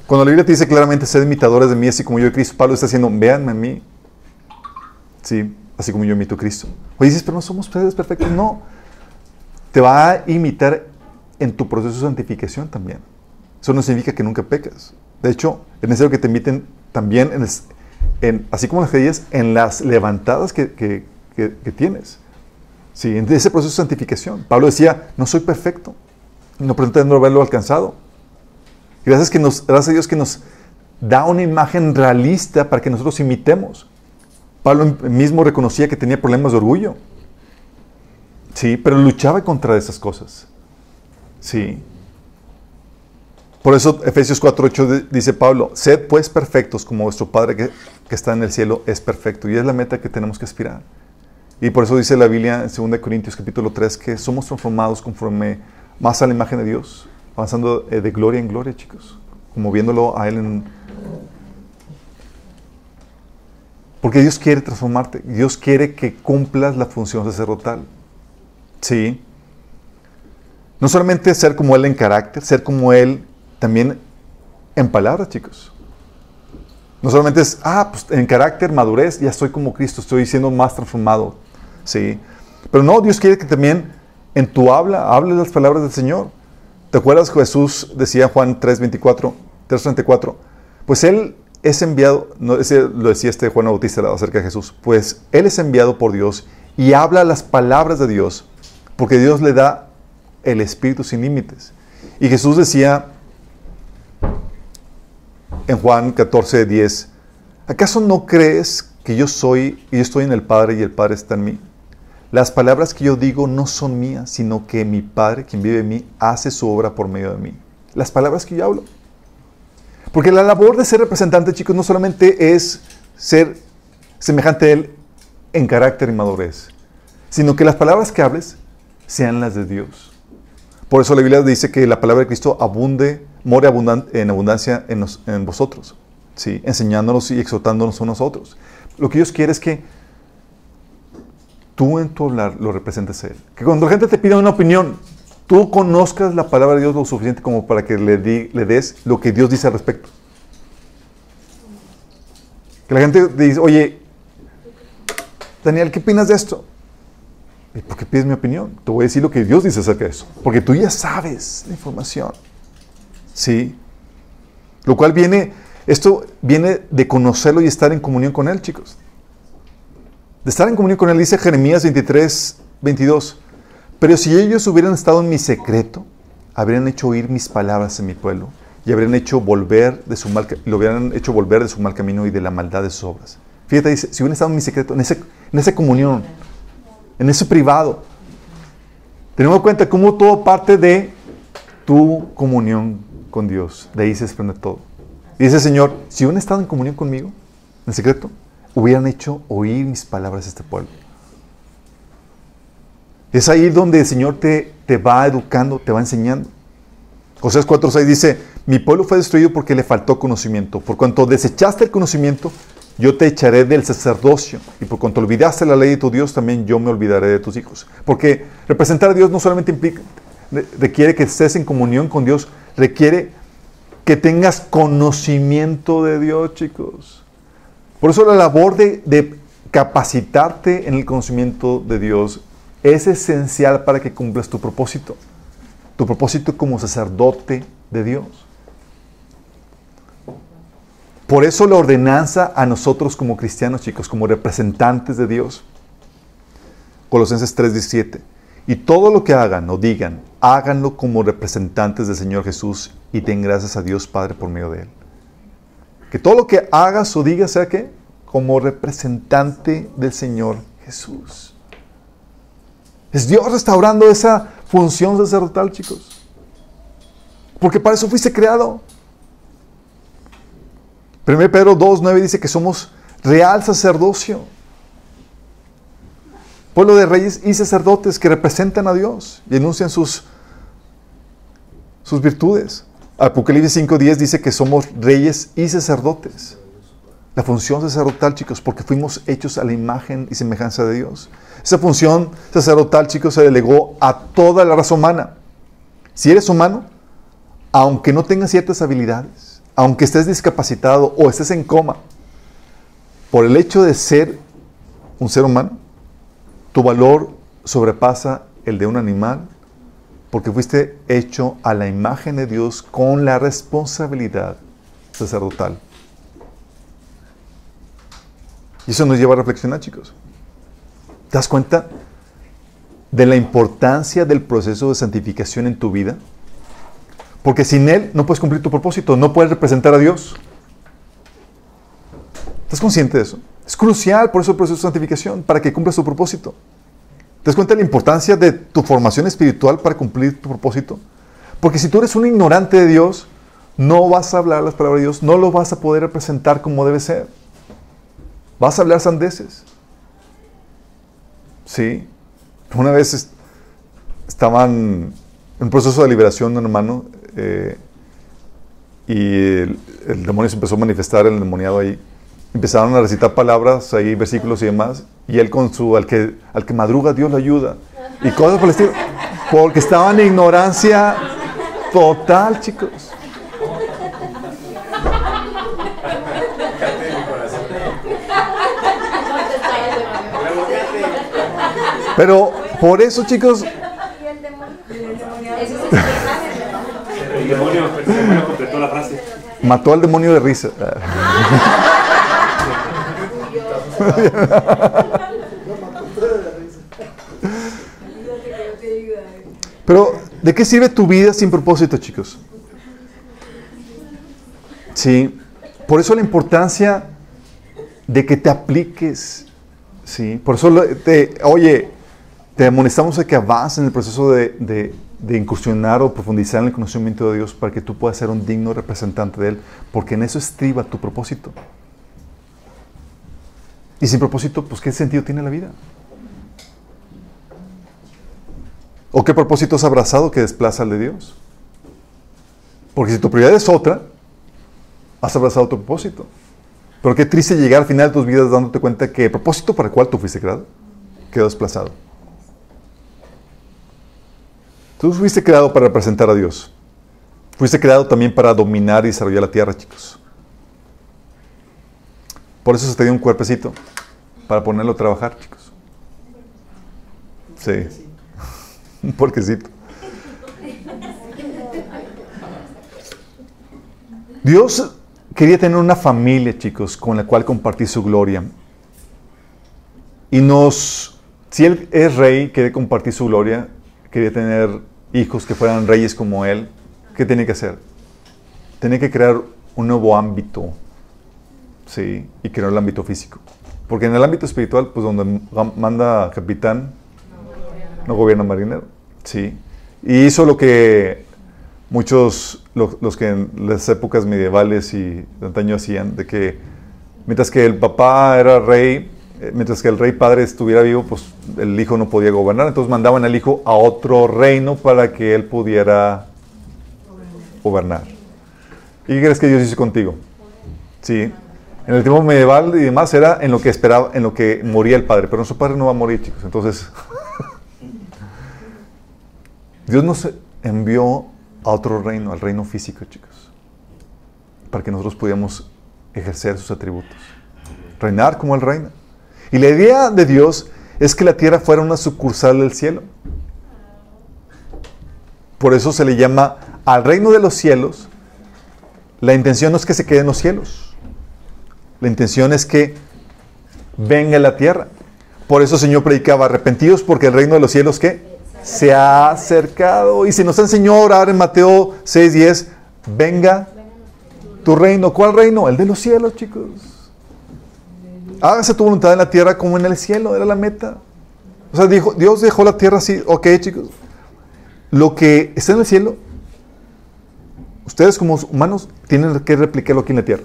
Cuando la Biblia te dice claramente, sed imitadores de mí, así como yo de Cristo, Pablo está diciendo, véanme a mí. Sí, así como yo imito a Cristo. Oye, dices, pero no somos ustedes perfectos. No. Te va a imitar en tu proceso de santificación también. Eso no significa que nunca pecas. De hecho, es necesario que te inviten también, en, así como las caídas, en las levantadas que, tienes. Sí, en ese proceso de santificación. Pablo decía, no soy perfecto, no pretendo haberlo alcanzado. Gracias, que a Dios que nos da una imagen realista para que nosotros imitemos. Pablo mismo reconocía que tenía problemas de orgullo. Sí, pero luchaba contra esas cosas. Sí. Por eso Efesios 4.8 dice Pablo, sed pues perfectos como vuestro Padre que, está en el cielo es perfecto. Y es la meta que tenemos que aspirar. Y por eso dice la Biblia en 2 Corintios capítulo 3 que somos transformados conforme más a la imagen de Dios, avanzando eh, de gloria en gloria, chicos, como viéndolo a Él en... Porque Dios quiere transformarte, Dios quiere que cumplas la función sacerdotal. Sí. No solamente ser como Él en carácter, ser como Él también en palabras, chicos. No solamente es, ah, pues en carácter, madurez, ya estoy como Cristo, estoy siendo más transformado. Sí. Pero no, Dios quiere que también en tu habla, hables las palabras del Señor. ¿Te acuerdas que Jesús decía Juan 3.24, 3.34? Pues Él es enviado, no, lo decía este Juan Bautista acerca de Jesús, pues Él es enviado por Dios y habla las palabras de Dios, porque Dios le da el Espíritu sin límites. Y Jesús decía en Juan 14, 10, ¿acaso no crees que yo soy y estoy en el Padre y el Padre está en mí? Las palabras que yo digo no son mías, sino que mi Padre, quien vive en mí, hace su obra por medio de mí. Las palabras que yo hablo. Porque la labor de ser representante, chicos, no solamente es ser semejante a Él en carácter y madurez, sino que las palabras que hables sean las de Dios. Por eso la Biblia dice que la palabra de Cristo abunde more en abundancia en, vosotros, ¿sí? enseñándonos y exhortándonos unos a otros. Lo que Dios quiere es que tú en tu hablar lo representes a Él. Que cuando la gente te pida una opinión, tú conozcas la palabra de Dios lo suficiente como para que le, le des lo que Dios dice al respecto. Que la gente te dice, oye, Daniel, ¿qué opinas de esto? ¿Y por qué pides mi opinión? Te voy a decir lo que Dios dice acerca de eso. Porque tú ya sabes la información. ¿Sí? Lo cual viene, esto viene de conocerlo y estar en comunión con Él, chicos. De estar en comunión con Él, dice Jeremías 23, 22. Pero si ellos hubieran estado en mi secreto, habrían hecho oír mis palabras en mi pueblo y habrían hecho volver de su mal, lo hubieran hecho volver de su mal camino y de la maldad de sus obras. Fíjate, dice, si hubieran estado en mi secreto, en, ese, en esa comunión, en ese privado, tenemos en cuenta cómo todo parte de tu comunión con Dios. De ahí se desprende todo. Y dice Señor, si hubieran estado en comunión conmigo, en secreto, hubieran hecho oír mis palabras a este pueblo. Es ahí donde el Señor te, te va educando, te va enseñando. José 4.6 dice, mi pueblo fue destruido porque le faltó conocimiento. Por cuanto desechaste el conocimiento, yo te echaré del sacerdocio. Y por cuanto olvidaste la ley de tu Dios, también yo me olvidaré de tus hijos. Porque representar a Dios no solamente implica, requiere que estés en comunión con Dios, requiere que tengas conocimiento de Dios, chicos. Por eso la labor de, capacitarte en el conocimiento de Dios es esencial para que cumplas tu propósito. Tu propósito como sacerdote de Dios. Por eso la ordenanza a nosotros como cristianos, chicos, como representantes de Dios. Colosenses 3:17. Y todo lo que hagan o digan, háganlo como representantes del Señor Jesús y den gracias a Dios Padre por medio de Él. Que todo lo que hagas o digas sea que como representante del Señor Jesús. Es Dios restaurando esa función sacerdotal, chicos. Porque para eso fuiste creado. 1 Pedro 2.9 dice que somos real sacerdocio. Pueblo de reyes y sacerdotes que representan a Dios y enuncian sus, sus virtudes. Apocalipsis 5.10 dice que somos reyes y sacerdotes. La función sacerdotal, chicos, porque fuimos hechos a la imagen y semejanza de Dios. Esa función sacerdotal, chicos, se delegó a toda la raza humana. Si eres humano, aunque no tengas ciertas habilidades, aunque estés discapacitado o estés en coma, por el hecho de ser un ser humano, tu valor sobrepasa el de un animal porque fuiste hecho a la imagen de Dios con la responsabilidad sacerdotal. Y eso nos lleva a reflexionar, chicos. ¿Te das cuenta de la importancia del proceso de santificación en tu vida? Porque sin Él no puedes cumplir tu propósito, no puedes representar a Dios. ¿Estás consciente de eso? Es crucial por eso el proceso de santificación, para que cumplas tu propósito. ¿Te das cuenta de la importancia de tu formación espiritual para cumplir tu propósito? Porque si tú eres un ignorante de Dios, no vas a hablar las palabras de Dios, no lo vas a poder representar como debe ser. Vas a hablar sandeces. Sí. Una vez estaban en un proceso de liberación hermano eh, y el, demonio se empezó a manifestar, el demoniado ahí. Empezaron a recitar palabras, ahí versículos y demás. Y él con su, al que, al que madruga Dios le ayuda. Y cosas por el estilo. Porque estaban en ignorancia total, chicos. Pero por eso, chicos. El demonio, el demonio completó la frase. Mató al demonio de risa. Pero, ¿de qué sirve tu vida sin propósito, chicos? Sí. Por eso la importancia de que te apliques. Sí. Por eso, te, oye, te amonestamos a que avances en el proceso de, de incursionar o profundizar en el conocimiento de Dios para que tú puedas ser un digno representante de Él, porque en eso estriba tu propósito. Y sin propósito, pues ¿qué sentido tiene la vida? ¿O qué propósito has abrazado que desplaza al de Dios? Porque si tu prioridad es otra, has abrazado tu propósito. Pero qué triste llegar al final de tus vidas dándote cuenta que el propósito para el cual tú fuiste creado quedó desplazado. Tú fuiste creado para representar a Dios. Fuiste creado también para dominar y desarrollar la tierra, chicos. Por eso se te dio un cuerpecito, para ponerlo a trabajar, chicos. Sí, un porquecito. Dios quería tener una familia, chicos, con la cual compartir su gloria. Y nos, si Él es rey, quiere compartir su gloria, quería tener hijos que fueran reyes como Él, ¿qué tiene que hacer? Tiene que crear un nuevo ámbito, ¿sí? Y crear el ámbito físico. Porque en el ámbito espiritual, pues donde manda capitán, no gobierna marinero, ¿sí? Y hizo lo que muchos, los, que en las épocas medievales y de antaño hacían, de que mientras que el papá era rey, eh, mientras que el rey padre estuviera vivo, pues el hijo no podía gobernar. Entonces mandaban al hijo a otro reino para que él pudiera gobernar. ¿Y qué crees que Dios hizo contigo? Sí. En el tiempo medieval y demás era en lo que esperaba, en lo que moría el padre. Pero nuestro padre no va a morir, chicos. Entonces, Dios nos envió a otro reino, al reino físico, chicos. Para que nosotros pudiéramos ejercer sus atributos. Reinar como Él reina. Y la idea de Dios es que la tierra fuera una sucursal del cielo. Por eso se le llama al reino de los cielos. La intención no es que se quede en los cielos. La intención es que venga la tierra. Por eso el Señor predicaba, arrepentidos porque el reino de los cielos ¿qué? se ha acercado. Y si nos enseñó a orar en Mateo 6:10, venga tu reino. ¿Cuál reino? El de los cielos, chicos. Hágase tu voluntad en la tierra como en el cielo, era la meta. O sea, dijo, Dios dejó la tierra así, ok, chicos. Lo que está en el cielo, ustedes como humanos tienen que replicarlo aquí en la tierra.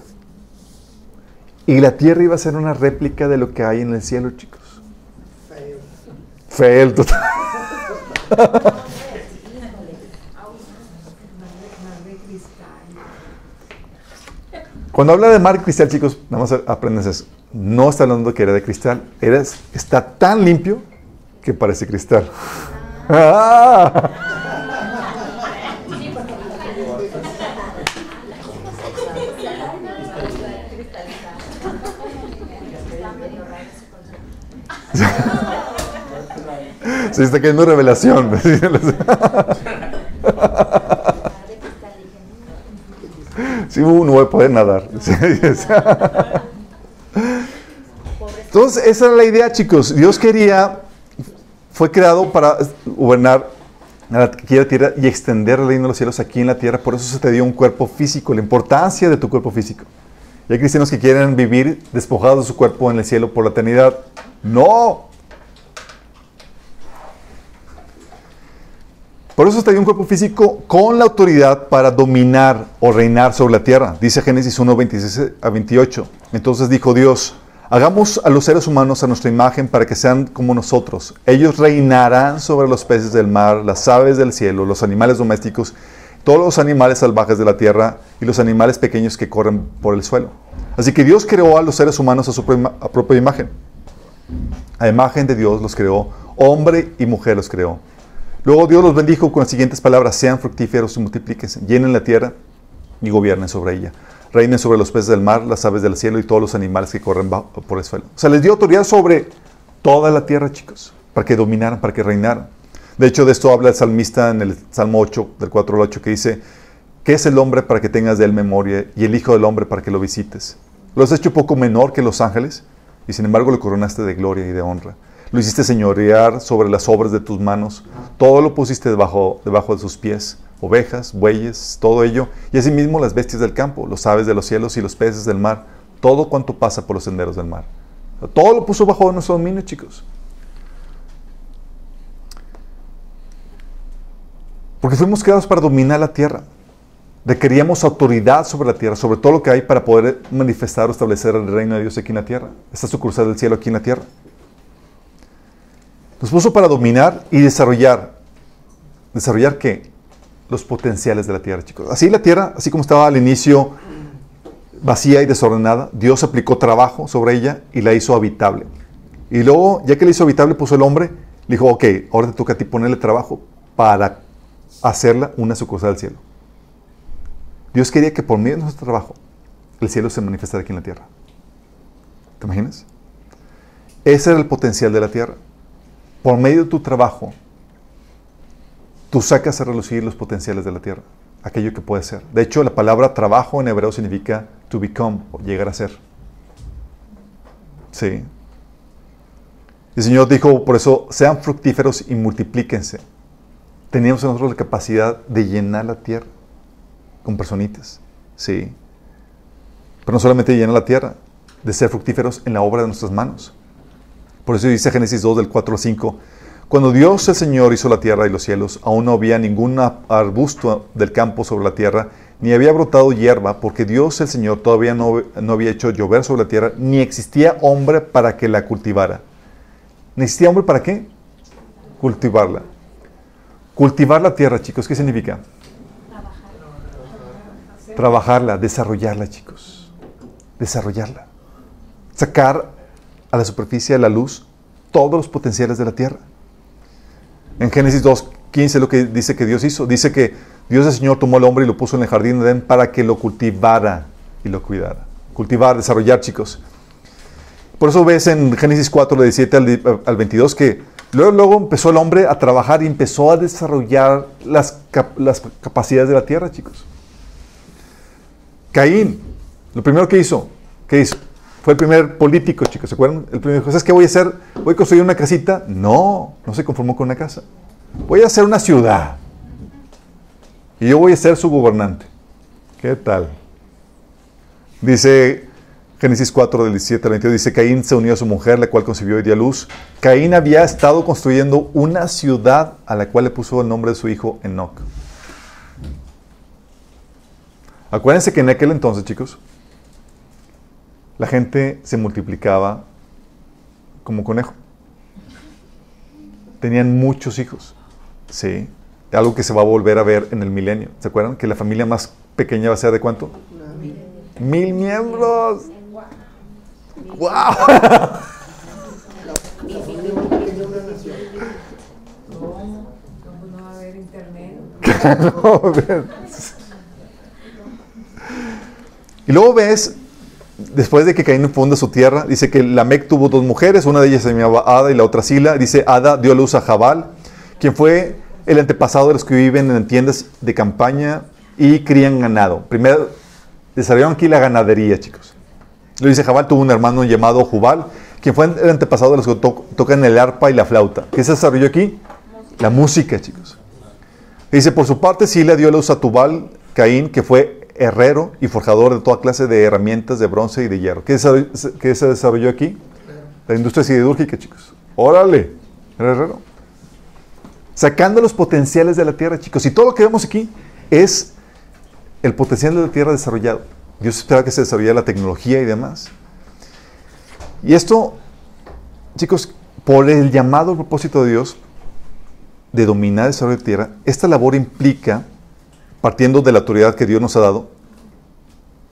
Y la tierra iba a ser una réplica de lo que hay en el cielo, chicos. Feo. total. Cuando habla de mar cristal, chicos, nada más aprendes eso. No está hablando que era de cristal. Era, está tan limpio que parece cristal. Ah. Se está cayendo revelación. Sí, uno va a poder nadar. Entonces, esa era la idea, chicos. Dios quería, fue creado para gobernar la tierra y extender el reino de los cielos aquí en la tierra. Por eso se te dio un cuerpo físico, la importancia de tu cuerpo físico. Y hay cristianos que quieren vivir despojados de su cuerpo en el cielo por la eternidad. No. Por eso te dio un cuerpo físico con la autoridad para dominar o reinar sobre la tierra. Dice Génesis 1, 26 a 28. Entonces dijo Dios, hagamos a los seres humanos a nuestra imagen para que sean como nosotros. Ellos reinarán sobre los peces del mar, las aves del cielo, los animales domésticos, todos los animales salvajes de la tierra y los animales pequeños que corren por el suelo. Así que Dios creó a los seres humanos a su propia imagen. A imagen de Dios los creó, hombre y mujer los creó. Luego Dios los bendijo con las siguientes palabras, sean fructíferos y multiplíquense, llenen la tierra y gobiernen sobre ella. Reinen sobre los peces del mar, las aves del cielo y todos los animales que corren por el suelo. O sea, les dio autoridad sobre toda la tierra, chicos, para que dominaran, para que reinaran. De hecho, de esto habla el salmista en el Salmo 8, del 4 al 8, que dice, ¿qué es el hombre para que tengas de él memoria y el Hijo del hombre para que lo visites? Lo has hecho poco menor que los ángeles y sin embargo lo coronaste de gloria y de honra. Lo hiciste señorear sobre las obras de tus manos. Todo lo pusiste debajo, debajo de sus pies. Ovejas, bueyes, todo ello. Y asimismo las bestias del campo, los aves de los cielos y los peces del mar. Todo cuanto pasa por los senderos del mar. Todo lo puso bajo nuestro dominio, chicos. Porque fuimos creados para dominar la tierra. Requeríamos autoridad sobre la tierra, sobre todo lo que hay para poder manifestar o establecer el reino de Dios aquí en la tierra. Esta sucursal del cielo aquí en la tierra. Nos puso para dominar y desarrollar. ¿Desarrollar qué? Los potenciales de la tierra, chicos. Así la tierra, así como estaba al inicio vacía y desordenada, Dios aplicó trabajo sobre ella y la hizo habitable. Y luego, ya que la hizo habitable, puso el hombre, le dijo, ok, ahora te toca a ti ponerle trabajo para hacerla una sucursal del cielo. Dios quería que por medio de nuestro trabajo el cielo se manifestara aquí en la tierra. ¿Te imaginas? Ese era el potencial de la tierra por medio de tu trabajo, tú sacas a relucir los potenciales de la tierra, aquello que puede ser. De hecho, la palabra trabajo en hebreo significa to become, llegar a ser. Sí. El Señor dijo, por eso, sean fructíferos y multiplíquense. Teníamos nosotros la capacidad de llenar la tierra con personitas. Sí. Pero no solamente de llenar la tierra, de ser fructíferos en la obra de nuestras manos. Por eso dice Génesis 2 del 4 al 5, cuando Dios el Señor hizo la tierra y los cielos, aún no había ningún arbusto del campo sobre la tierra, ni había brotado hierba, porque Dios el Señor todavía no, no había hecho llover sobre la tierra, ni existía hombre para que la cultivara. ¿Ni existía hombre para qué? Cultivarla. Cultivar la tierra, chicos, ¿qué significa? Trabajarla, desarrollarla, chicos. Desarrollarla. Sacar a la superficie de la luz todos los potenciales de la tierra. En Génesis 2.15 lo que dice que Dios hizo. Dice que Dios el Señor tomó al hombre y lo puso en el jardín de Edén para que lo cultivara y lo cuidara. Cultivar, desarrollar, chicos. Por eso ves en Génesis 4, de 17 al, al 22, que luego, luego empezó el hombre a trabajar y empezó a desarrollar las, las capacidades de la tierra, chicos. Caín, lo primero que hizo, ¿qué hizo? Fue el primer político, chicos, ¿se acuerdan? El primero dijo, ¿sabes qué voy a hacer? ¿Voy a construir una casita? No, no se conformó con una casa. Voy a hacer una ciudad. Y yo voy a ser su gobernante. ¿Qué tal? Dice Génesis 4, del 17 al 22, dice, Caín se unió a su mujer, la cual concibió y dio luz. Caín había estado construyendo una ciudad a la cual le puso el nombre de su hijo Enoch. Acuérdense que en aquel entonces, chicos, la gente se multiplicaba como conejo. Tenían muchos hijos. Sí. Algo que se va a volver a ver en el milenio. ¿Se acuerdan? Que la familia más pequeña va a ser de cuánto? Mil miembros. ¡Wow! ¿Cómo no va a haber internet? Y luego ves, después de que Caín funda su tierra, dice que Lamec tuvo dos mujeres, una de ellas se llamaba Ada y la otra Sila. Dice, Ada dio luz a Jabal, quien fue el antepasado de los que viven en tiendas de campaña y crían ganado. Primero, desarrollaron aquí la ganadería, chicos. Lo dice Jabal, tuvo un hermano llamado Jubal, quien fue el antepasado de los que to- tocan el arpa y la flauta. ¿Qué se desarrolló aquí? La música, chicos. Dice, por su parte, Sila dio luz a Tubal, Caín, que fue herrero y forjador de toda clase de herramientas de bronce y de hierro. ¿Qué, se desarrolló aquí? La industria siderúrgica, chicos. Órale, herrero. Sacando los potenciales de la tierra, chicos. Y todo lo que vemos aquí es el potencial de la tierra desarrollado. Dios esperaba que se desarrollara la tecnología y demás. Y esto, chicos, por el llamado propósito de Dios, de dominar el desarrollo de la tierra, esta labor implica, partiendo de la autoridad que Dios nos ha dado,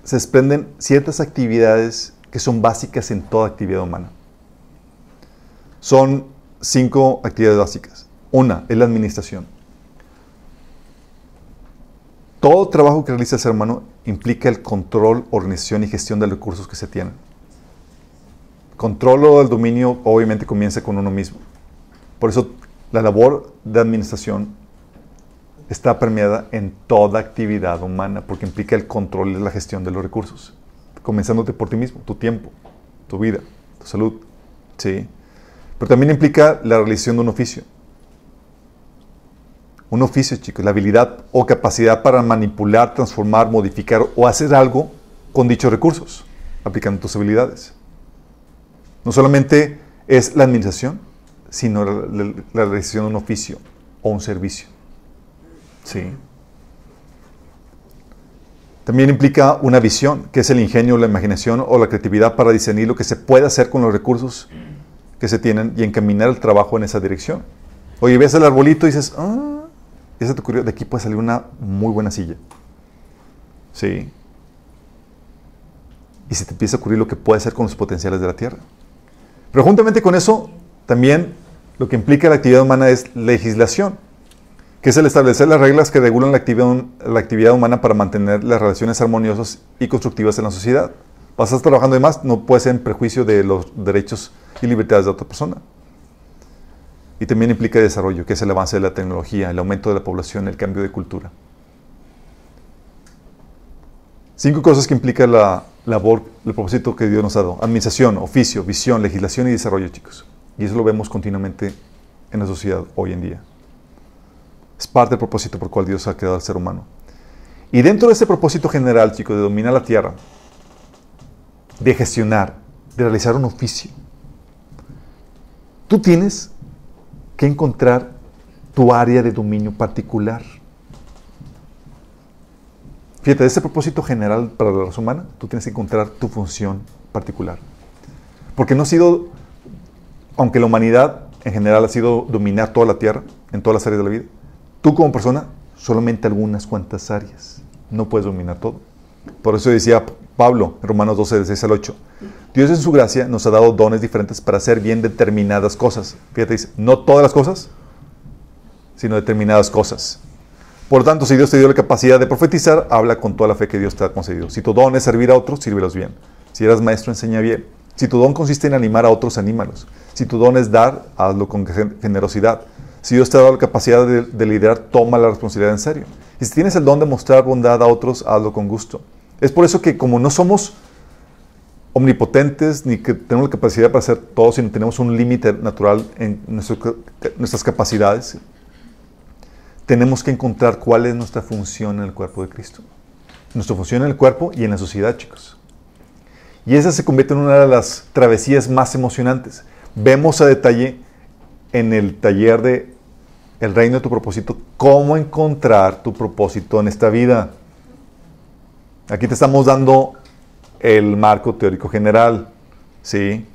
se desprenden ciertas actividades que son básicas en toda actividad humana. Son cinco actividades básicas. Una es la administración. Todo trabajo que realiza el ser humano implica el control, organización y gestión de los recursos que se tienen. Control o el dominio obviamente comienza con uno mismo. Por eso la labor de administración está permeada en toda actividad humana, porque implica el control y la gestión de los recursos, comenzándote por ti mismo, tu tiempo, tu vida, tu salud, ¿sí? Pero también implica la realización de un oficio. Un oficio, chicos, la habilidad o capacidad para manipular, transformar, modificar o hacer algo con dichos recursos, aplicando tus habilidades. No solamente es la administración, sino la, la- la realización de un oficio o un servicio. Sí. También implica una visión, que es el ingenio, la imaginación o la creatividad para discernir lo que se puede hacer con los recursos que se tienen y encaminar el trabajo en esa dirección. Oye, ves el arbolito y dices, ah, ya se te ocurrió, de aquí puede salir una muy buena silla. Sí. Y se te empieza a ocurrir lo que puede hacer con los potenciales de la tierra. Pero juntamente con eso, también lo que implica la actividad humana es legislación, que es el establecer las reglas que regulan la actividad, humana para mantener las relaciones armoniosas y constructivas en la sociedad. Vas trabajando de más, no puede ser en prejuicio de los derechos y libertades de otra persona. Y también implica desarrollo, que es el avance de la tecnología, el aumento de la población, el cambio de cultura. Cinco cosas que implica la labor, el propósito que Dios nos ha dado. Administración, oficio, visión, legislación y desarrollo, chicos. Y eso lo vemos continuamente en la sociedad hoy en día. Es parte del propósito por el cual Dios ha creado al ser humano. Y dentro de ese propósito general, chicos, de dominar la tierra, de gestionar, de realizar un oficio, tú tienes que encontrar tu área de dominio particular. Fíjate, de ese propósito general para la raza humana, tú tienes que encontrar tu función particular. Porque no ha sido, aunque la humanidad en general ha sido dominar toda la tierra, en todas las áreas de la vida, tú como persona, solamente algunas cuantas áreas. No puedes dominar todo. Por eso decía Pablo en Romanos 12, de 6 al 8, Dios en su gracia nos ha dado dones diferentes para hacer bien determinadas cosas. Fíjate, dice, no todas las cosas, sino determinadas cosas. Por tanto, si Dios te dio la capacidad de profetizar, habla con toda la fe que Dios te ha concedido. Si tu don es servir a otros, sírvelos bien. Si eres maestro, enseña bien. Si tu don consiste en animar a otros, anímalos. Si tu don es dar, hazlo con gen- generosidad. Si Dios te ha dado la capacidad de, de liderar, toma la responsabilidad en serio. Y si tienes el don de mostrar bondad a otros, hazlo con gusto. Es por eso que como no somos omnipotentes ni que tenemos la capacidad para hacer todo, sino tenemos un límite natural en nuestras capacidades, tenemos que encontrar cuál es nuestra función en el cuerpo de Cristo. Nuestra función en el cuerpo y en la sociedad, chicos. Y esa se convierte en una de las travesías más emocionantes. Vemos a detalle en el taller de El reino de tu propósito, cómo encontrar tu propósito en esta vida. Aquí te estamos dando el marco teórico general, ¿sí?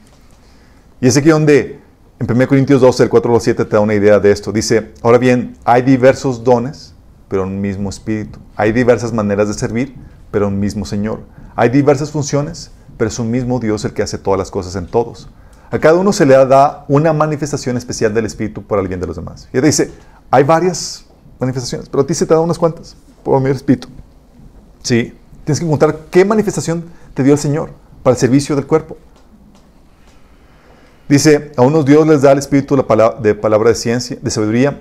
Y es aquí donde en 1 Corintios 12, el 4 al 7 te da una idea de esto. Dice, ahora bien, hay diversos dones, pero un mismo espíritu. Hay diversas maneras de servir, pero un mismo Señor. Hay diversas funciones, pero es un mismo Dios el que hace todas las cosas en todos. A cada uno se le da una manifestación especial del Espíritu para el bien de los demás. Y dice, hay varias manifestaciones, pero a ti se te da unas cuantas por mi Espíritu. Sí, tienes que encontrar qué manifestación te dio el Señor para el servicio del cuerpo. Dice, a unos Dios les da el Espíritu la palabra, de palabra de ciencia, de sabiduría,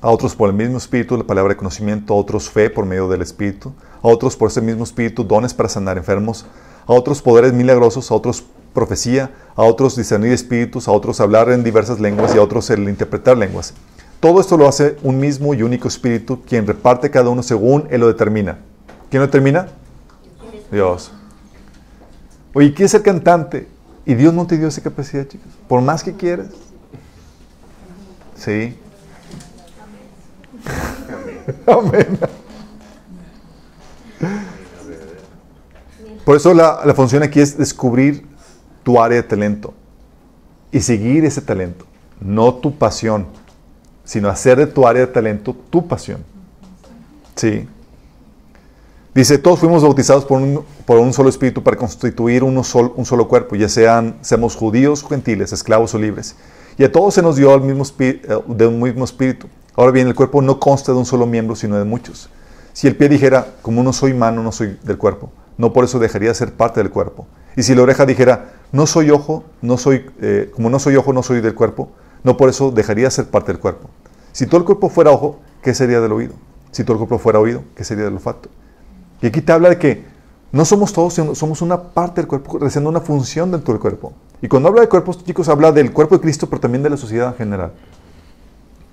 a otros por el mismo Espíritu la palabra de conocimiento, a otros fe por medio del Espíritu, a otros por ese mismo Espíritu dones para sanar enfermos, a otros poderes milagrosos, a otros profecía, a otros discernir espíritus, a otros hablar en diversas lenguas y a otros el interpretar lenguas. Todo esto lo hace un mismo y único Espíritu, quien reparte cada uno según Él lo determina. ¿Quién lo determina? Dios. Oye, ¿quieres ser cantante? Y Dios no te dio esa capacidad, chicos. Por más que quieras. Sí. Amén. Por eso la, la función aquí es descubrir tu área de talento y seguir ese talento, no tu pasión, sino hacer de tu área de talento tu pasión. Sí. Dice, todos fuimos bautizados por un, por un solo espíritu para constituir uno un solo cuerpo, ya sean, seamos judíos gentiles, esclavos o libres. Y a todos se nos dio el mismo eh, de un mismo espíritu. Ahora bien, el cuerpo no consta de un solo miembro, sino de muchos. Si el pie dijera, como no soy mano, no soy del cuerpo, no por eso dejaría de ser parte del cuerpo. Y si la oreja dijera, no soy ojo, no soy, eh, como no soy ojo, no soy del cuerpo, no por eso dejaría de ser parte del cuerpo. Si todo el cuerpo fuera ojo, ¿qué sería del oído? Si todo el cuerpo fuera oído, ¿qué sería del olfato? Y aquí te habla de que no somos todos, sino somos una parte del cuerpo, realizando una función dentro del cuerpo. Y cuando habla de cuerpos, chicos, habla del cuerpo de Cristo, pero también de la sociedad en general.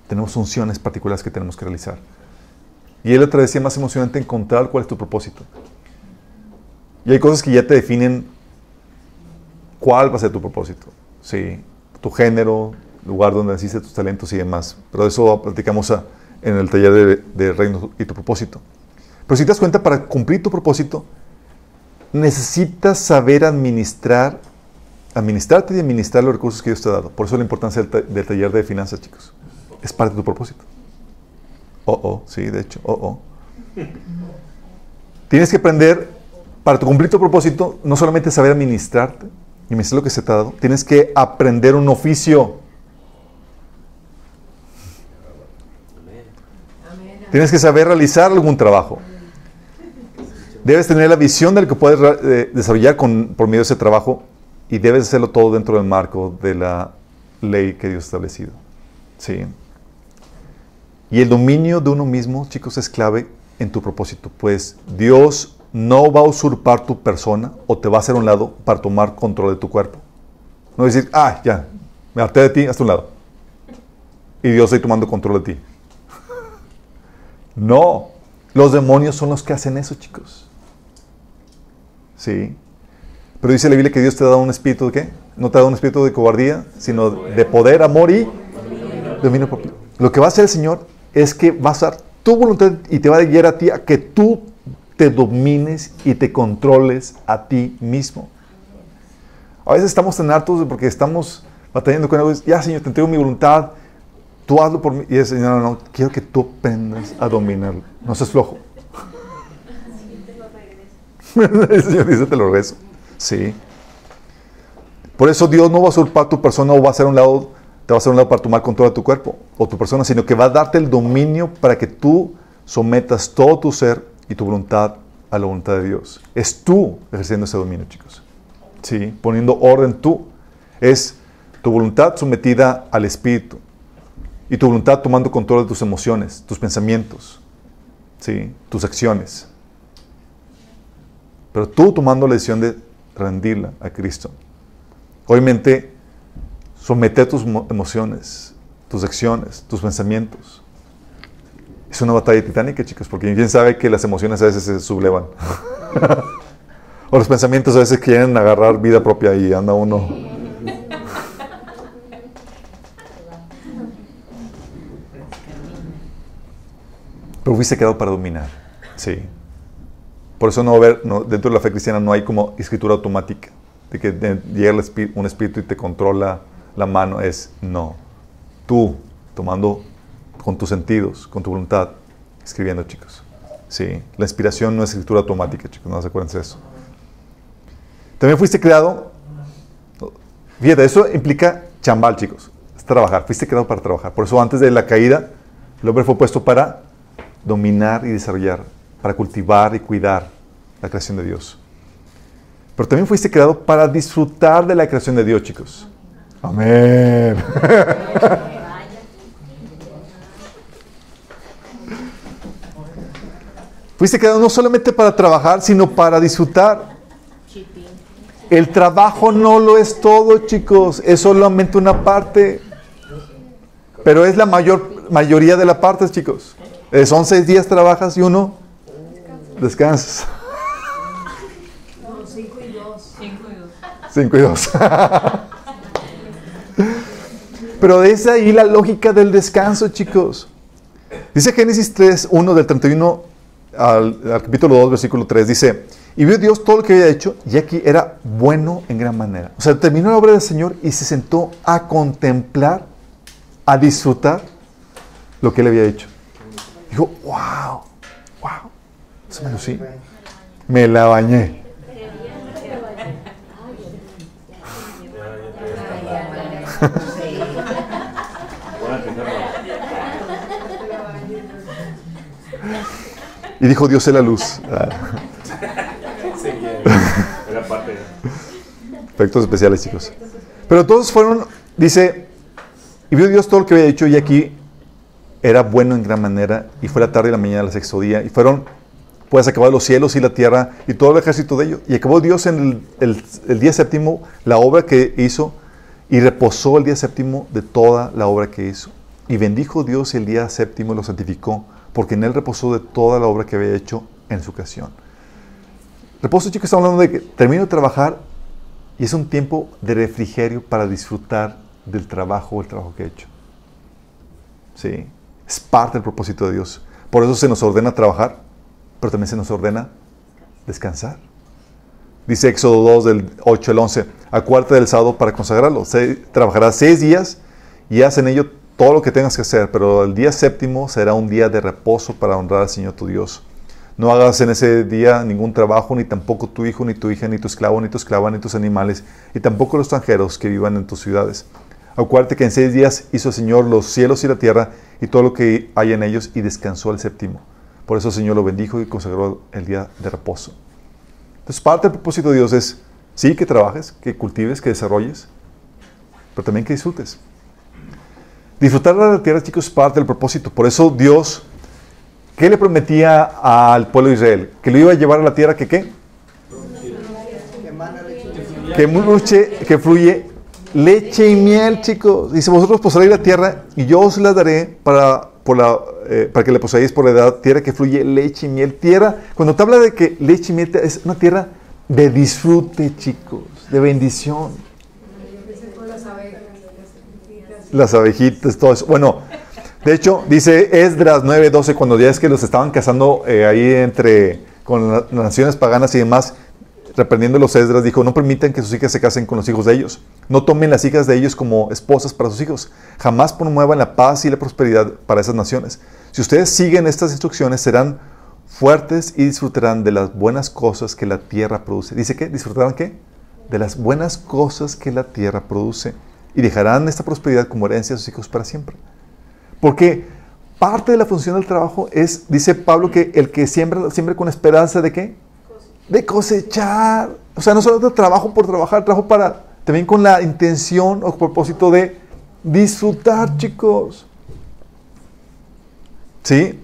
Tenemos funciones particulares que tenemos que realizar. Y es la travesía más emocionante encontrar cuál es tu propósito. Y hay cosas que ya te definen cuál va a ser tu propósito. Sí, tu género, lugar donde naciste, tus talentos y demás. Pero eso platicamos a- en el taller de, Reino y tu propósito. Pero si te das cuenta, para cumplir tu propósito, necesitas saber administrar, administrarte y administrar los recursos que Dios te ha dado. Por eso la importancia del, del taller de finanzas, chicos. Es parte de tu propósito. Oh, oh, sí, de hecho, oh, oh. Tienes que aprender, para cumplir tu propósito, no solamente saber administrarte, y administrar lo que se te ha dado, tienes que aprender un oficio. Tienes que saber realizar algún trabajo. Debes tener la visión de lo que puedes eh, desarrollar con, por medio de ese trabajo y debes hacerlo todo dentro del marco de la ley que Dios ha establecido. Sí. Y el dominio de uno mismo, chicos, es clave en tu propósito, pues Dios no va a usurpar tu persona o te va a hacer un lado para tomar control de tu cuerpo. No decir, ah, ya, me harté de ti, hasta un lado. Y Dios está tomando control de ti. No, los demonios son los que hacen eso, chicos. Sí. Pero dice la Biblia que Dios te da un espíritu de qué? No te da un espíritu de cobardía, sino de poder, amor y dominio propio. Lo que va a hacer el Señor es que va a usar tu voluntad y te va a guiar a ti a que tú te domines y te controles a ti mismo. A veces estamos tan hartos porque estamos batallando con algo. Ya, Señor, te entrego mi voluntad. Tú hazlo por mí. Y el Señor, no, no, quiero que tú aprendas a dominarlo. No seas flojo. el Señor dice, te lo regreso. Sí. Por eso Dios no va a usurpar tu persona o va a hacer un lado, te va a hacer un lado para tomar control de tu cuerpo o tu persona, sino que va a darte el dominio para que tú sometas todo tu ser y tu voluntad a la voluntad de Dios. Es tú ejerciendo ese dominio, chicos. ¿sí? Poniendo orden tú. Es tu voluntad sometida al Espíritu. Y tu voluntad tomando control de tus emociones, tus pensamientos, ¿sí? tus acciones. Pero tú tomando la decisión de rendirla a Cristo. Obviamente, someter tus emociones, tus acciones, tus pensamientos. Es una batalla titánica, chicos, porque quién sabe que las emociones a veces se sublevan. o los pensamientos a veces quieren agarrar vida propia y anda uno. Pero fuiste creado para dominar. Sí. Por eso no haber, dentro de la fe cristiana no hay como escritura automática, de que llega un espíritu y te controla la mano. Es no. Tú, tomando con tus sentidos, con tu voluntad, escribiendo, chicos. Sí. La inspiración no es escritura automática, chicos. No se acuerden de eso. También fuiste creado. Fíjate, eso implica chambal, chicos. Es trabajar. Fuiste creado para trabajar. Por eso antes de la caída, el hombre fue puesto para dominar y desarrollar, para cultivar y cuidar la creación de Dios. Pero también fuiste creado para disfrutar de la creación de Dios, chicos. Amén. fuiste creado no solamente para trabajar, sino para disfrutar. El trabajo no lo es todo, chicos. Es solamente una parte. Pero es la mayor mayoría de la parte, chicos. Son seis días trabajas y uno descansas. Cinco y dos. Cinco y dos. Cinco y dos. Pero es ahí la lógica del descanso, chicos. Dice Génesis 3, 1 del 31 al, capítulo 2, versículo 3, dice, y vio Dios todo lo que había hecho, y aquí era bueno en gran manera. O sea, terminó la obra del Señor y se sentó a contemplar, a disfrutar lo que él había hecho. Dijo, wow, wow. Se me lucí. Me la bañé. y dijo Dios es la luz. Efectos especiales, chicos. Pero todos fueron, dice, y vio Dios todo lo que había hecho y aquí era bueno en gran manera, y fue la tarde y la mañana del sexto día, y fueron pues acabar los cielos y la tierra y todo el ejército de ellos. Y acabó Dios en el, el, día séptimo la obra que hizo, y reposó el día séptimo de toda la obra que hizo. Y bendijo Dios el día séptimo y lo santificó, porque en él reposó de toda la obra que había hecho en su ocasión. Reposo, chicos, estamos hablando de que termino de trabajar y es un tiempo de refrigerio para disfrutar del trabajo o el trabajo que he hecho. Sí. Es parte del propósito de Dios. Por eso se nos ordena trabajar, pero también se nos ordena descansar. Dice Éxodo 2 del 8 al 11, acuérdate del sábado para consagrarlo. Se, trabajarás seis días y haz en ello todo lo que tengas que hacer, pero el día séptimo será un día de reposo para honrar al Señor tu Dios. No hagas en ese día ningún trabajo, ni tampoco tu hijo, ni tu hija, ni tu esclavo, ni tu esclava, ni tus animales, y tampoco los extranjeros que vivan en tus ciudades. Acuérdate que en seis días hizo el Señor los cielos y la tierra y todo lo que hay en ellos y descansó el séptimo. Por eso el Señor lo bendijo y consagró el día de reposo. Entonces parte del propósito de Dios es, sí, que trabajes, que cultives, que desarrolles, pero también que disfrutes. Disfrutar de la tierra, chicos, es parte del propósito. Por eso Dios, ¿qué le prometía al pueblo de Israel? Que lo iba a llevar a la tierra que qué? Que, muche, que fluye leche y miel, chicos. Dice, vosotros poseéis la tierra y yo os la daré para, por la, eh, para que le poseáis por la edad, tierra que fluye leche y miel. Tierra, cuando te habla de que leche y miel es una tierra de disfrute, chicos, de bendición. Las abejitas, todo eso. Bueno, de hecho, dice Esdras 9:12, cuando ya es que los estaban casando eh, ahí entre con las naciones paganas y demás, reprendiendo los Esdras, dijo, no permitan que sus hijas se casen con los hijos de ellos. No tomen las hijas de ellos como esposas para sus hijos. Jamás promuevan la paz y la prosperidad para esas naciones. Si ustedes siguen estas instrucciones, serán fuertes y disfrutarán de las buenas cosas que la tierra produce. ¿Dice qué? ¿Disfrutarán qué? De las buenas cosas que la tierra produce. Y dejarán esta prosperidad como herencia a sus hijos para siempre. Porque parte de la función del trabajo es, dice Pablo, que el que siembra, siembra con esperanza de qué? de cosechar. O sea, no solo trabajo por trabajar, trabajo para, también con la intención o propósito de disfrutar, chicos. ¿Sí?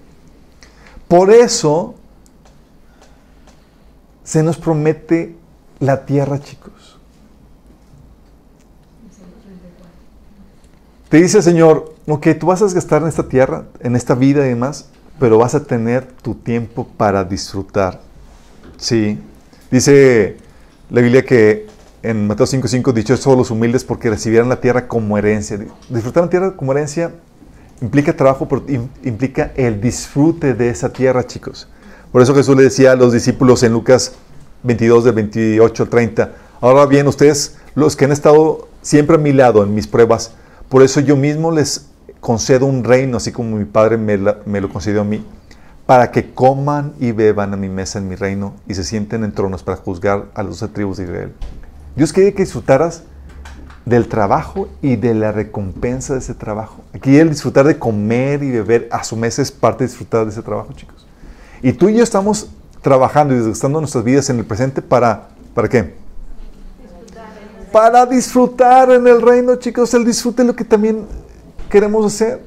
Por eso se nos promete la tierra, chicos. Te dice el Señor, ok, tú vas a gastar en esta tierra, en esta vida y demás, pero vas a tener tu tiempo para disfrutar. Sí. Dice la Biblia que en Mateo 5:5 dicho son los humildes porque recibirán la tierra como herencia. Disfrutar la tierra como herencia implica trabajo, pero implica el disfrute de esa tierra, chicos. Por eso Jesús le decía a los discípulos en Lucas 22, de 28 al 30, ahora bien, ustedes, los que han estado siempre a mi lado en mis pruebas, por eso yo mismo les concedo un reino, así como mi Padre me, lo concedió a mí, para que coman y beban a mi mesa en mi reino y se sienten en tronos para juzgar a los tribus de Israel. Dios quería que disfrutaras del trabajo y de la recompensa de ese trabajo. Aquí el disfrutar de comer y beber a su mesa es parte de disfrutar de ese trabajo, chicos. Y tú y yo estamos trabajando y desgastando nuestras vidas en el presente para, ¿para qué? Para disfrutar en el reino, chicos. El disfrute es lo que también queremos hacer.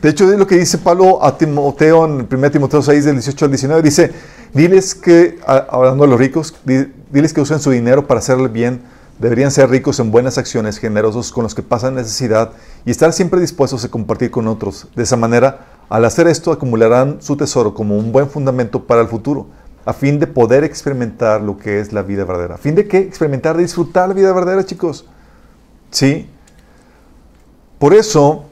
De hecho, es lo que dice Pablo a Timoteo en 1 Timoteo 6, del 18 al 19. Dice, diles que, hablando de los ricos, diles que usen su dinero para hacerle bien Deberían ser ricos en buenas acciones, generosos con los que pasan necesidad y estar siempre dispuestos a compartir con otros. De esa manera, al hacer esto, acumularán su tesoro como un buen fundamento para el futuro, a fin de poder experimentar lo que es la vida verdadera. ¿A fin de qué? Experimentar, disfrutar la vida verdadera, chicos. ¿Sí? Por eso,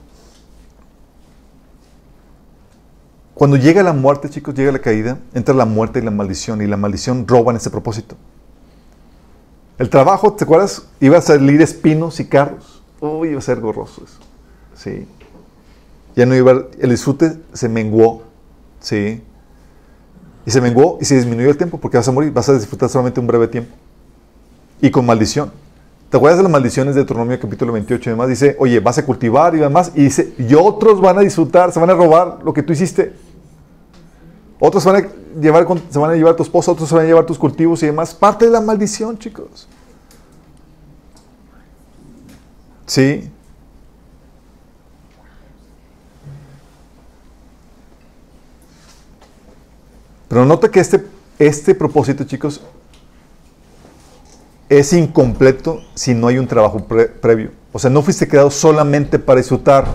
cuando llega la muerte, chicos, llega la caída, entra la muerte y la maldición, y la maldición roban ese propósito. El trabajo, ¿te acuerdas? Iba a salir espinos y carros. Uy, iba a ser gorroso eso. Sí. Ya no iba, el disfrute se menguó. Sí. Y se menguó y se disminuyó el tiempo porque vas a morir, vas a disfrutar solamente un breve tiempo. Y con maldición. ¿Te acuerdas de las maldiciones de Deuteronomio capítulo 28 y demás? Dice, oye, vas a cultivar y demás. Y dice, y otros van a disfrutar, se van a robar lo que tú hiciste. Otros van a llevar, se van a llevar tu esposa, otros se van a llevar tus cultivos y demás. Parte de la maldición, chicos. ¿Sí? Pero nota que este, este propósito, chicos, es incompleto si no hay un trabajo previo. O sea, no fuiste creado solamente para disfrutar.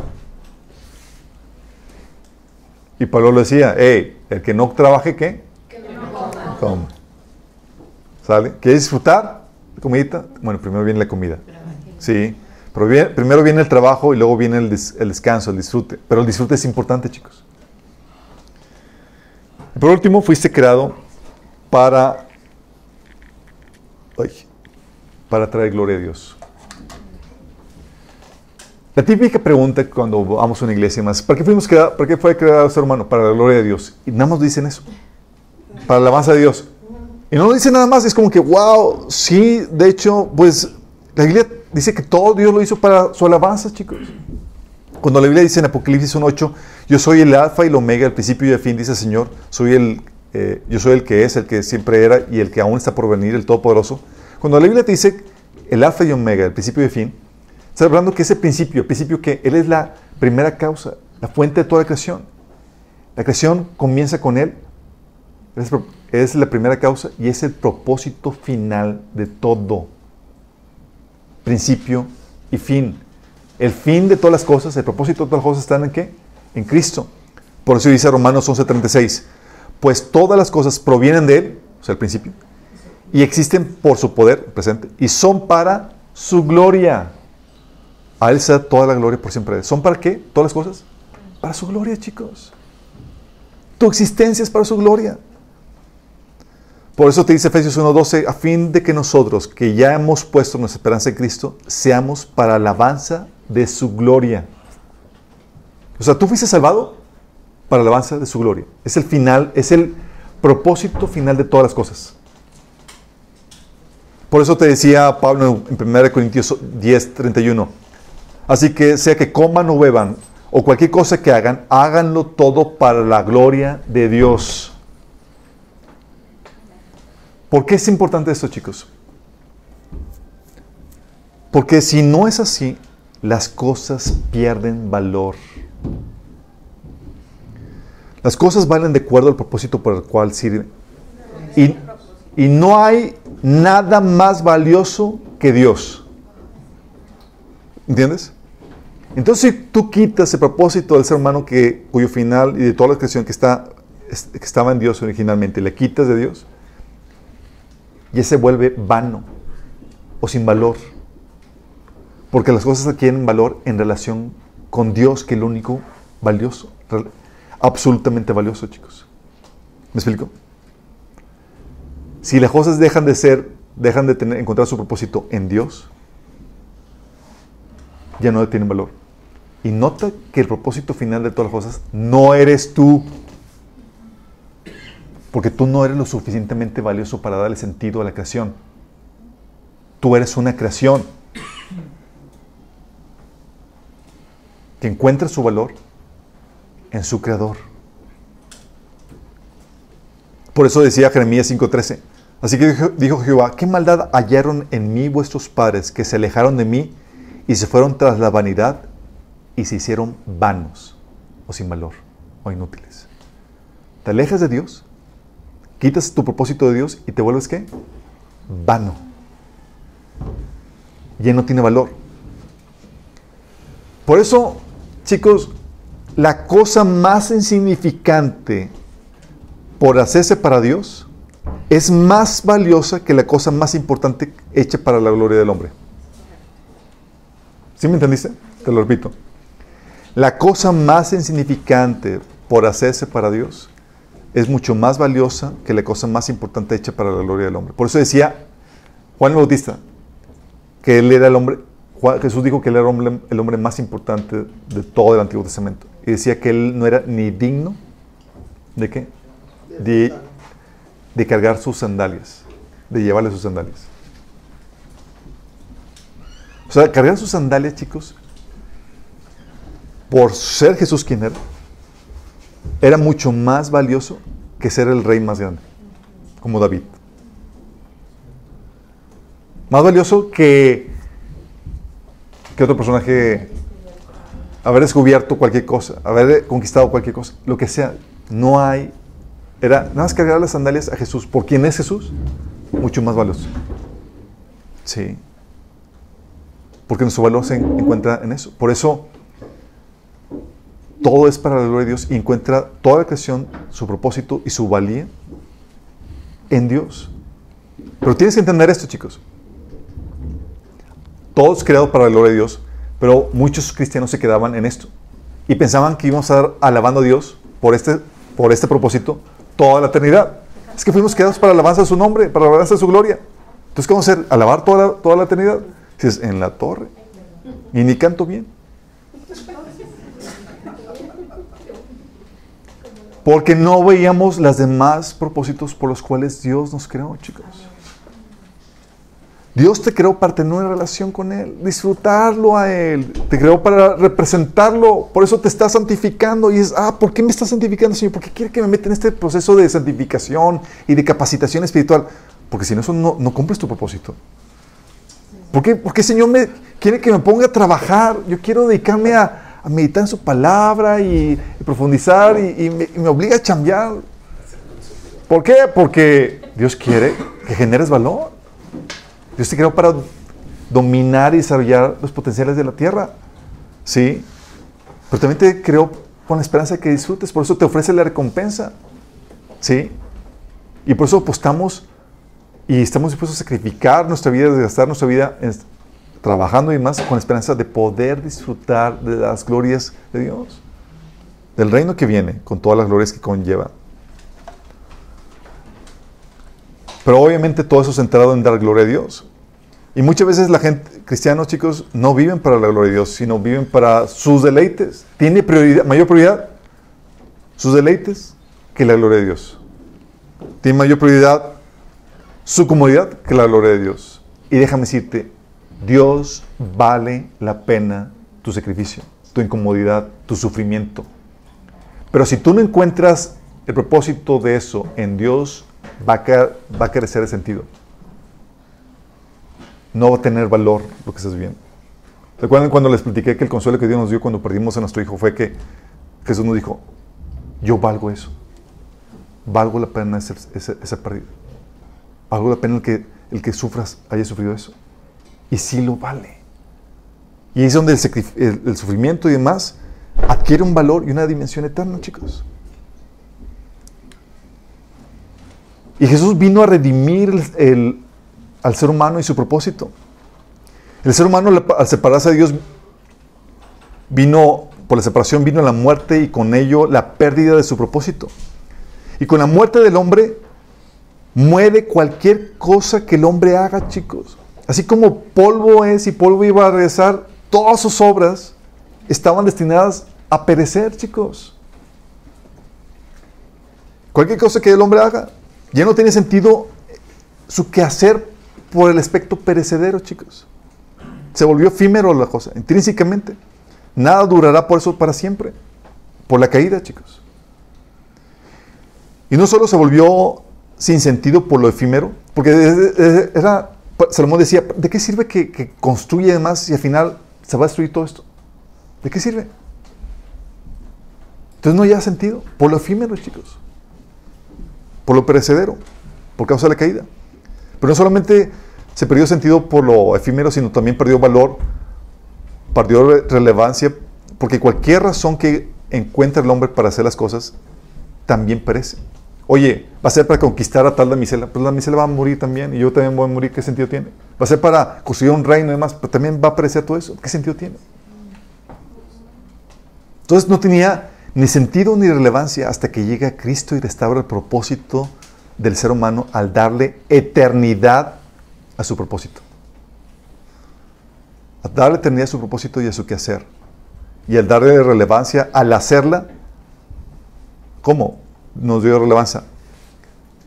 Y Pablo lo decía, hey, el que no trabaje, ¿qué? Que no coma. ¿Sale? ¿Quieres disfrutar? ¿Comidita? Bueno, primero viene la comida. Sí. Pero primero viene el trabajo y luego viene el, descanso, el disfrute. Pero el disfrute es importante, chicos. Por último, fuiste creado para, para traer gloria a Dios. La típica pregunta cuando vamos a una iglesia más, ¿para qué, fuimos creados, ¿para qué fue creado ser humano? Para la gloria de Dios. Y nada más dicen eso. Para la alabanza de Dios. Y no lo dicen nada más, es como que, wow, sí, de hecho, pues la Biblia dice que todo Dios lo hizo para su alabanza, chicos. Cuando la Biblia dice en Apocalipsis 1.8, yo soy el alfa y el omega, el principio y el fin, dice el Señor, soy el, eh, yo soy el que es, el que siempre era y el que aún está por venir, el Todopoderoso. Cuando la Biblia te dice el alfa y omega, el principio y el fin, Está hablando que ese principio, el principio que Él es la primera causa, la fuente de toda creación. La creación comienza con Él. Es la primera causa y es el propósito final de todo. Principio y fin. El fin de todas las cosas, el propósito de todas las cosas están en qué? En Cristo. Por eso dice Romanos 11:36. Pues todas las cosas provienen de Él, o sea, el principio, y existen por su poder presente, y son para su gloria. A Él sea toda la gloria por siempre. ¿Son para qué? ¿Todas las cosas? Para su gloria, chicos. Tu existencia es para su gloria. Por eso te dice Efesios 1.12, a fin de que nosotros, que ya hemos puesto nuestra esperanza en Cristo, seamos para alabanza de su gloria. O sea, tú fuiste salvado para alabanza de su gloria. Es el final, es el propósito final de todas las cosas. Por eso te decía Pablo en 1 Corintios 10.31, Así que sea que coman o beban o cualquier cosa que hagan, háganlo todo para la gloria de Dios. ¿Por qué es importante esto, chicos? Porque si no es así, las cosas pierden valor. Las cosas valen de acuerdo al propósito por el cual sirven. Y, y no hay nada más valioso que Dios. ¿Entiendes? Entonces, si tú quitas el propósito del ser humano que, cuyo final y de toda la creación que, está, que estaba en Dios originalmente, le quitas de Dios, ya se vuelve vano o sin valor. Porque las cosas adquieren valor en relación con Dios, que es el único valioso, absolutamente valioso, chicos. ¿Me explico? Si las cosas dejan de ser, dejan de encontrar su propósito en Dios, ya no tienen valor. Y nota que el propósito final de todas las cosas no eres tú. Porque tú no eres lo suficientemente valioso para darle sentido a la creación. Tú eres una creación que encuentra su valor en su creador. Por eso decía Jeremías 5:13. Así que dijo Jehová, ¿qué maldad hallaron en mí vuestros padres que se alejaron de mí y se fueron tras la vanidad y se hicieron vanos o sin valor o inútiles? Te alejas de Dios, quitas tu propósito de Dios y te vuelves qué? Vano. Ya no tiene valor. Por eso, chicos, la cosa más insignificante por hacerse para Dios es más valiosa que la cosa más importante hecha para la gloria del hombre. ¿Sí me entendiste? Te lo repito. La cosa más insignificante por hacerse para Dios es mucho más valiosa que la cosa más importante hecha para la gloria del hombre. Por eso decía Juan Bautista que él era el hombre, Jesús dijo que él era el hombre, el hombre más importante de todo el Antiguo Testamento. Y decía que él no era ni digno de qué? De, de cargar sus sandalias, de llevarle sus sandalias. O sea, cargar sus sandalias, chicos, por ser Jesús quien era, era mucho más valioso que ser el rey más grande, como David. Más valioso que, que otro personaje haber descubierto cualquier cosa, haber conquistado cualquier cosa, lo que sea. No hay. Era nada más cargar las sandalias a Jesús. ¿Por quién es Jesús? Mucho más valioso. Sí. Porque nuestro valor se encuentra en eso. Por eso, todo es para la gloria de Dios y encuentra toda la creación, su propósito y su valía en Dios. Pero tienes que entender esto, chicos. Todo es creado para la gloria de Dios, pero muchos cristianos se quedaban en esto y pensaban que íbamos a estar alabando a Dios por este, por este propósito toda la eternidad. Es que fuimos creados para alabanza de su nombre, para alabanza de su gloria. Entonces, ¿qué vamos a hacer? ¿Alabar toda la, toda la eternidad? Si es en la torre. Y ni canto bien. Porque no veíamos los demás propósitos por los cuales Dios nos creó, chicos. Dios te creó para tener una relación con Él, disfrutarlo a Él. Te creó para representarlo. Por eso te está santificando. Y es, ah, ¿por qué me está santificando, Señor? Porque quiere que me meta en este proceso de santificación y de capacitación espiritual. Porque si no, eso no, no cumples tu propósito. ¿Por qué? Porque Señor me quiere que me ponga a trabajar. Yo quiero dedicarme a, a meditar en su palabra y, profundizar y, me, y me obliga a cambiar. ¿Por qué? Porque Dios quiere que generes valor. Dios te creó para dominar y desarrollar los potenciales de la tierra. ¿Sí? Pero también te creó con la esperanza de que disfrutes. Por eso te ofrece la recompensa. ¿Sí? Y por eso apostamos y estamos dispuestos a sacrificar nuestra vida, desgastar nuestra vida en, trabajando y más con la esperanza de poder disfrutar de las glorias de Dios. Del reino que viene, con todas las glorias que conlleva. Pero obviamente todo eso es centrado en dar gloria a Dios. Y muchas veces la gente, cristianos chicos, no viven para la gloria de Dios, sino viven para sus deleites. Tiene mayor prioridad sus deleites que la gloria de Dios. Tiene mayor prioridad su comodidad que la gloria de Dios. Y déjame decirte, Dios vale la pena tu sacrificio, tu incomodidad, tu sufrimiento. Pero si tú no encuentras el propósito de eso en Dios, va a, ca- va carecer de sentido. No va a tener valor lo que estás viviendo. ¿Recuerdan cuando les platiqué que el consuelo que Dios nos dio cuando perdimos a nuestro hijo fue que Jesús nos dijo, yo valgo eso. Valgo la pena ese- esa pérdida. Valgo la pena el que, el que sufras haya sufrido eso. Y sí lo vale. Y es donde el sufrimiento y demás adquiere un valor y una dimensión eterna, chicos. Y Jesús vino a redimir el- al ser humano y su propósito. El ser humano, al separarse de Dios, vino, por la separación vino la muerte y con ello la pérdida de su propósito. Y con la muerte del hombre, muere cualquier cosa que el hombre haga, chicos. Así como polvo es y polvo iba a regresar, todas sus obras estaban destinadas a perecer, chicos. Cualquier cosa que el hombre haga, ya no tiene sentido su quehacer por el aspecto perecedero, chicos. Se volvió efímero la cosa, intrínsecamente. Nada durará por eso para siempre, por la caída, chicos. Y no solo se volvió sin sentido por lo efímero, porque era, Salomón decía, ¿de qué sirve que, que construye además y al final se va a destruir todo esto? ¿De qué sirve? Entonces no haya sentido, por lo efímero, chicos, por lo perecedero, por causa de la caída. Pero no solamente se perdió sentido por lo efímero, sino también perdió valor, perdió re- relevancia, porque cualquier razón que encuentre el hombre para hacer las cosas también perece. Oye, va a ser para conquistar a tal damisela, pues la damisela va a morir también y yo también voy a morir, ¿qué sentido tiene? Va a ser para construir un reino y demás, pero también va a perecer todo eso, ¿qué sentido tiene? Entonces no tenía ni sentido ni relevancia hasta que llega Cristo y restaura el propósito del ser humano al darle eternidad a su propósito. A darle eternidad a su propósito y a su quehacer. Y al darle relevancia al hacerla, ¿cómo nos dio relevancia?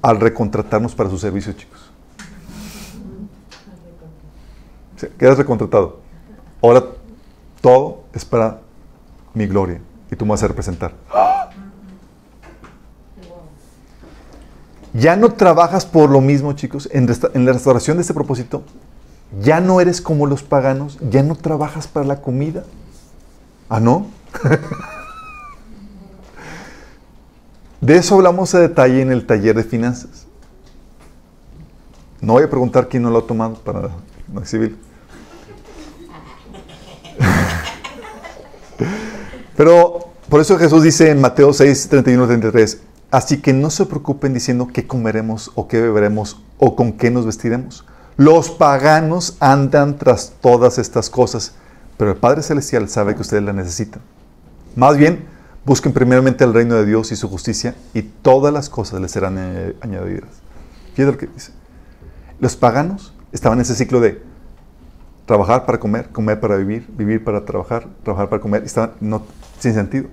Al recontratarnos para su servicio, chicos. Quedas recontratado. Ahora todo es para mi gloria y tú me vas a representar. Ya no trabajas por lo mismo, chicos, en, la restauración de este propósito. Ya no eres como los paganos, ya no trabajas para la comida. ¿Ah, no? de eso hablamos a detalle en el taller de finanzas. No voy a preguntar quién no lo ha tomado para no exhibir. Pero por eso Jesús dice en Mateo 6, 31, 33, así que no se preocupen diciendo qué comeremos o qué beberemos o con qué nos vestiremos. Los paganos andan tras todas estas cosas, pero el Padre Celestial sabe que ustedes la necesitan. Más bien, busquen primeramente el reino de Dios y su justicia y todas las cosas les serán eh, añadidas. Fíjate lo que dice. Los paganos estaban en ese ciclo de trabajar para comer, comer para vivir, vivir para trabajar, trabajar para comer, estaban no, sin sentido.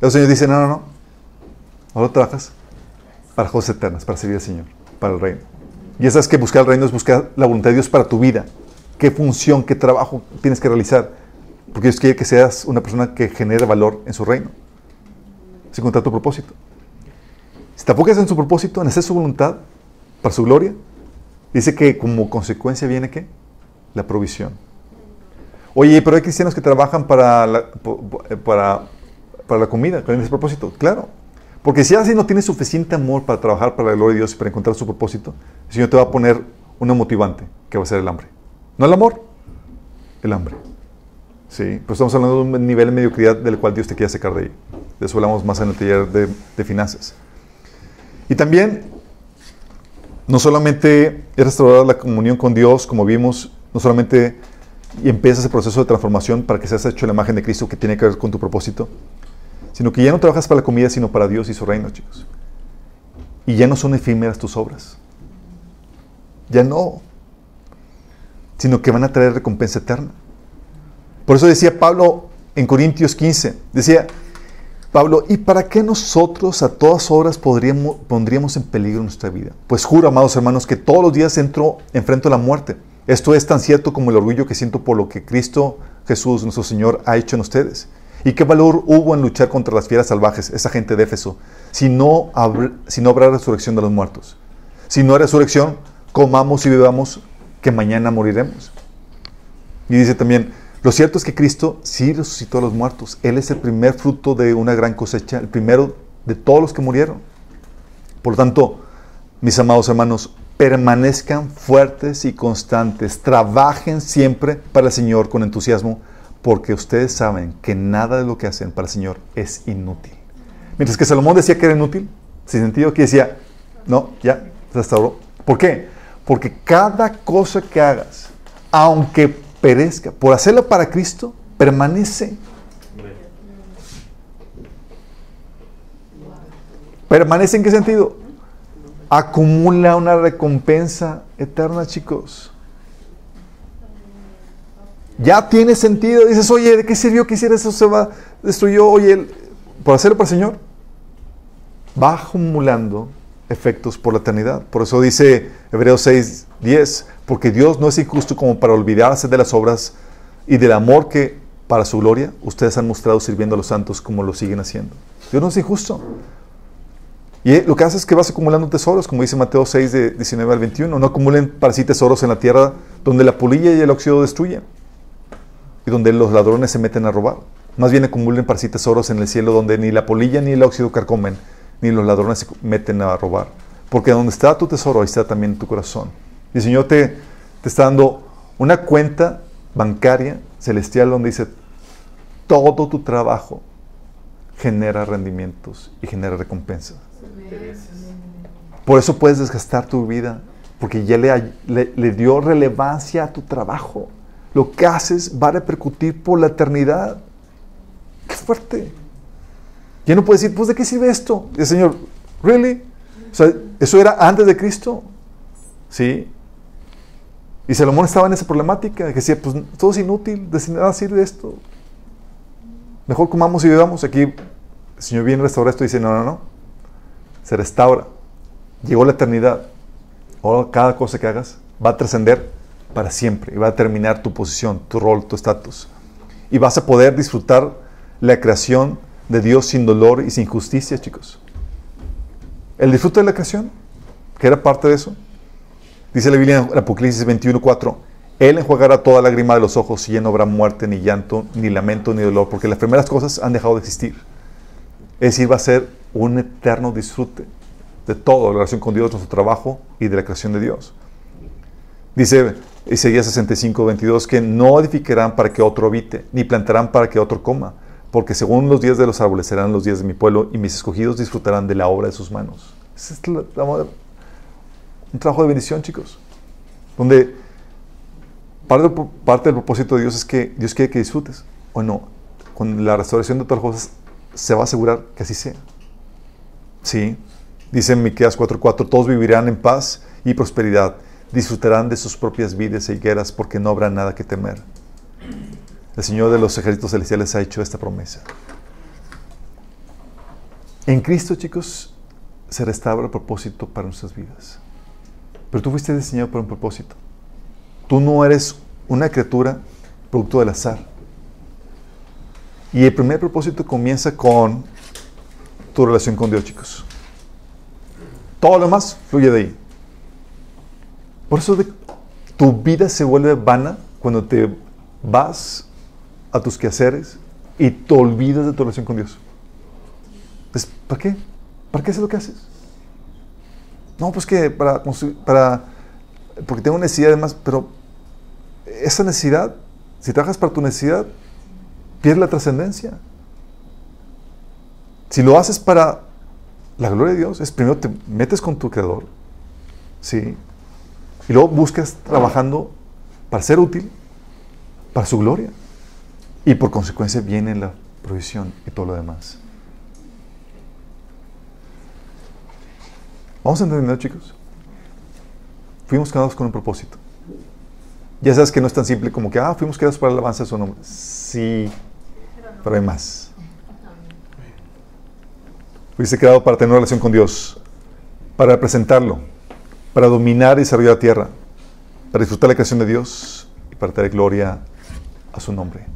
El Señor dice, no, no, no, ahora trabajas para cosas eternas, para servir al Señor, para el reino. Y esa es que buscar el reino es buscar la voluntad de Dios para tu vida. ¿Qué función, qué trabajo tienes que realizar? Porque Dios quiere que seas una persona que genere valor en su reino. Sin contar tu propósito. Si te enfocas en su propósito, en hacer su voluntad, para su gloria, dice que como consecuencia viene qué? La provisión. Oye, pero hay cristianos que trabajan para la, eh, para, para la comida, con ese propósito. Claro. Porque si así no tienes suficiente amor para trabajar para la gloria de Dios y para encontrar su propósito, el Señor te va a poner una motivante, que va a ser el hambre. No el amor, el hambre. Sí, pues estamos hablando de un nivel de mediocridad del cual Dios te quiere sacar de ahí. De eso hablamos más en el taller de, de finanzas. Y también, no solamente es restaurar la comunión con Dios, como vimos, no solamente y empieza ese proceso de transformación para que seas hecho la imagen de Cristo que tiene que ver con tu propósito, sino que ya no trabajas para la comida, sino para Dios y su reino, chicos. Y ya no son efímeras tus obras. Ya no. Sino que van a traer recompensa eterna. Por eso decía Pablo en Corintios 15, decía Pablo, ¿y para qué nosotros a todas horas podríamos, pondríamos en peligro nuestra vida? Pues juro, amados hermanos, que todos los días entro, enfrento la muerte. Esto es tan cierto como el orgullo que siento por lo que Cristo Jesús, nuestro Señor, ha hecho en ustedes. ¿Y qué valor hubo en luchar contra las fieras salvajes, esa gente de Éfeso, si no, habr- si no habrá resurrección de los muertos? Si no hay resurrección, comamos y bebamos, que mañana moriremos. Y dice también, lo cierto es que Cristo sí resucitó a los muertos. Él es el primer fruto de una gran cosecha, el primero de todos los que murieron. Por lo tanto, mis amados hermanos, permanezcan fuertes y constantes, trabajen siempre para el Señor con entusiasmo, porque ustedes saben que nada de lo que hacen para el Señor es inútil. Mientras que Salomón decía que era inútil, sin sentido, que decía, no, ya, se restauró. ¿Por qué? Porque cada cosa que hagas, aunque perezca, por hacerlo para Cristo, permanece. ¿Permanece en qué sentido? Acumula una recompensa eterna, chicos. Ya tiene sentido. Dices, oye, ¿de qué sirvió que hiciera eso? Se va, destruyó. Oye, por hacerlo para el Señor, va acumulando efectos por la eternidad. Por eso dice Hebreos 6, 10, porque Dios no es injusto como para olvidarse de las obras y del amor que para su gloria ustedes han mostrado sirviendo a los santos como lo siguen haciendo. Dios no es injusto. Y lo que hace es que vas acumulando tesoros, como dice Mateo 6, de 19 al 21. No acumulen para sí tesoros en la tierra donde la polilla y el óxido destruyen y donde los ladrones se meten a robar. Más bien acumulen para sí tesoros en el cielo donde ni la polilla ni el óxido carcomen, ni los ladrones se meten a robar. Porque donde está tu tesoro, ahí está también tu corazón. Y el Señor te, te está dando una cuenta bancaria celestial donde dice, todo tu trabajo genera rendimientos y genera recompensas. Por eso puedes desgastar tu vida, porque ya le, le, dio relevancia a tu trabajo. Lo que haces va a repercutir por la eternidad. ¡Qué fuerte! Ya no puedes decir, pues ¿de qué sirve esto? Y el Señor, ¿really? O sea, eso era antes de Cristo. ¿Sí? Y Salomón estaba en esa problemática, que decía, pues todo es inútil, de nada sirve esto. Mejor comamos y bebamos. Aquí el Señor viene a restaurar esto y dice, no, no, no. Se restaura. Llegó la eternidad. Ahora cada cosa que hagas va a trascender para siempre y va a terminar tu posición, tu rol, tu estatus. Y vas a poder disfrutar la creación de Dios sin dolor y sin justicia, chicos. El disfrute de la creación, que era parte de eso. Dice la Biblia en Apocalipsis 21:4, Él enjuagará toda lágrima de los ojos y ya no habrá muerte, ni llanto, ni lamento, ni dolor, porque las primeras cosas han dejado de existir. Es decir, a ser un eterno disfrute de todo, la relación con Dios, nuestro trabajo y de la creación de Dios. Dice Isaías 65, 22, que no edificarán para que otro habite, ni plantarán para que otro coma, porque según los días de los árboles serán los días de mi pueblo, y mis escogidos disfrutarán de la obra de sus manos. Es un trabajo de bendición, chicos, donde parte, parte del propósito de Dios es que Dios quiere que disfrutes. Bueno, con la restauración de todas las cosas se va a asegurar que así sea. Sí, dice en Miqueas 4:4, todos vivirán en paz y prosperidad disfrutarán de sus propias vidas e higueras porque no habrá nada que temer. El Señor de los ejércitos celestiales ha hecho esta promesa. En Cristo, chicos, se restaura el propósito para nuestras vidas. Pero tú fuiste diseñado para un propósito. Tú no eres una criatura producto del azar. Y el primer propósito comienza con tu relación con Dios, chicos. Todo lo demás fluye de ahí. Por eso de, tu vida se vuelve vana cuando te vas a tus quehaceres y te olvidas de tu relación con Dios. Entonces, ¿para qué? ¿Para qué haces lo que haces? No, pues que para, para porque tengo necesidad además, pero esa necesidad, si trabajas para tu necesidad, pierde la trascendencia. Si lo haces para la gloria de Dios, es primero te metes con tu creador, ¿sí? Y luego buscas trabajando para ser útil, para su gloria. Y por consecuencia viene la provisión y todo lo demás. Vamos a entender, chicos. Fuimos creados con un propósito. Ya sabes que no es tan simple como que, ah, fuimos creados para el avance de su nombre. Sí, pero hay más. Fuiste creado para tener una relación con Dios, para representarlo, para dominar y desarrollar la tierra, para disfrutar la creación de Dios y para traer gloria a su nombre.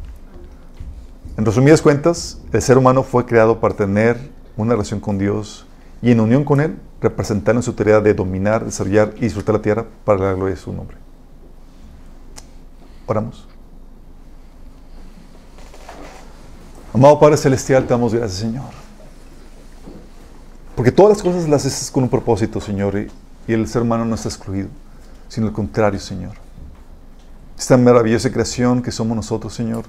En resumidas cuentas, el ser humano fue creado para tener una relación con Dios y en unión con Él representar en su tarea de dominar, desarrollar y disfrutar la tierra para la gloria de su nombre. Oramos. Amado Padre Celestial, te damos gracias, Señor. Porque todas las cosas las haces con un propósito, Señor, y, el ser humano no está excluido, sino al contrario, Señor. Esta maravillosa creación que somos nosotros, Señor,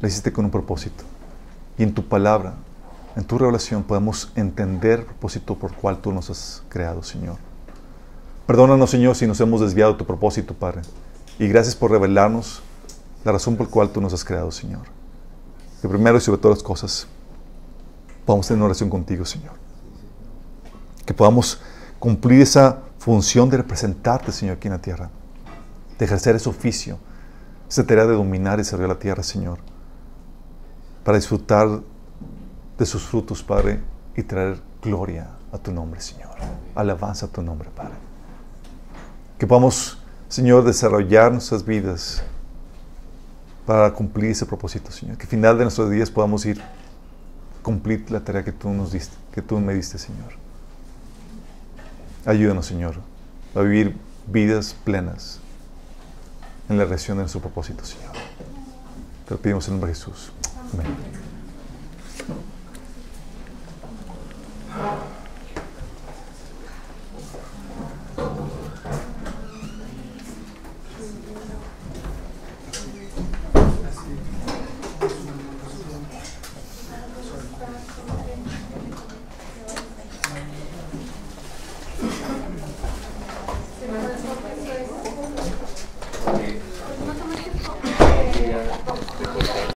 la hiciste con un propósito. Y en tu palabra, en tu revelación, podemos entender el propósito por cual tú nos has creado, Señor. Perdónanos, Señor, si nos hemos desviado de tu propósito, Padre. Y gracias por revelarnos la razón por la cual tú nos has creado, Señor. Que primero y sobre todas las cosas, podamos tener una oración contigo, Señor. Que podamos cumplir esa función de representarte, Señor, aquí en la tierra. De ejercer ese oficio, esa tarea de dominar y servir la tierra, Señor. Para disfrutar de sus frutos, Padre, y traer gloria a tu nombre, Señor. Alabanza a tu nombre, Padre. Que podamos, Señor, desarrollar nuestras vidas para cumplir ese propósito, Señor. Que al final de nuestros días podamos ir cumplir la tarea que tú nos diste, que tú me diste, Señor. Ayúdanos, Señor, a vivir vidas plenas en la reacción de nuestro propósito, Señor. Te lo pedimos en el nombre de Jesús. Amén.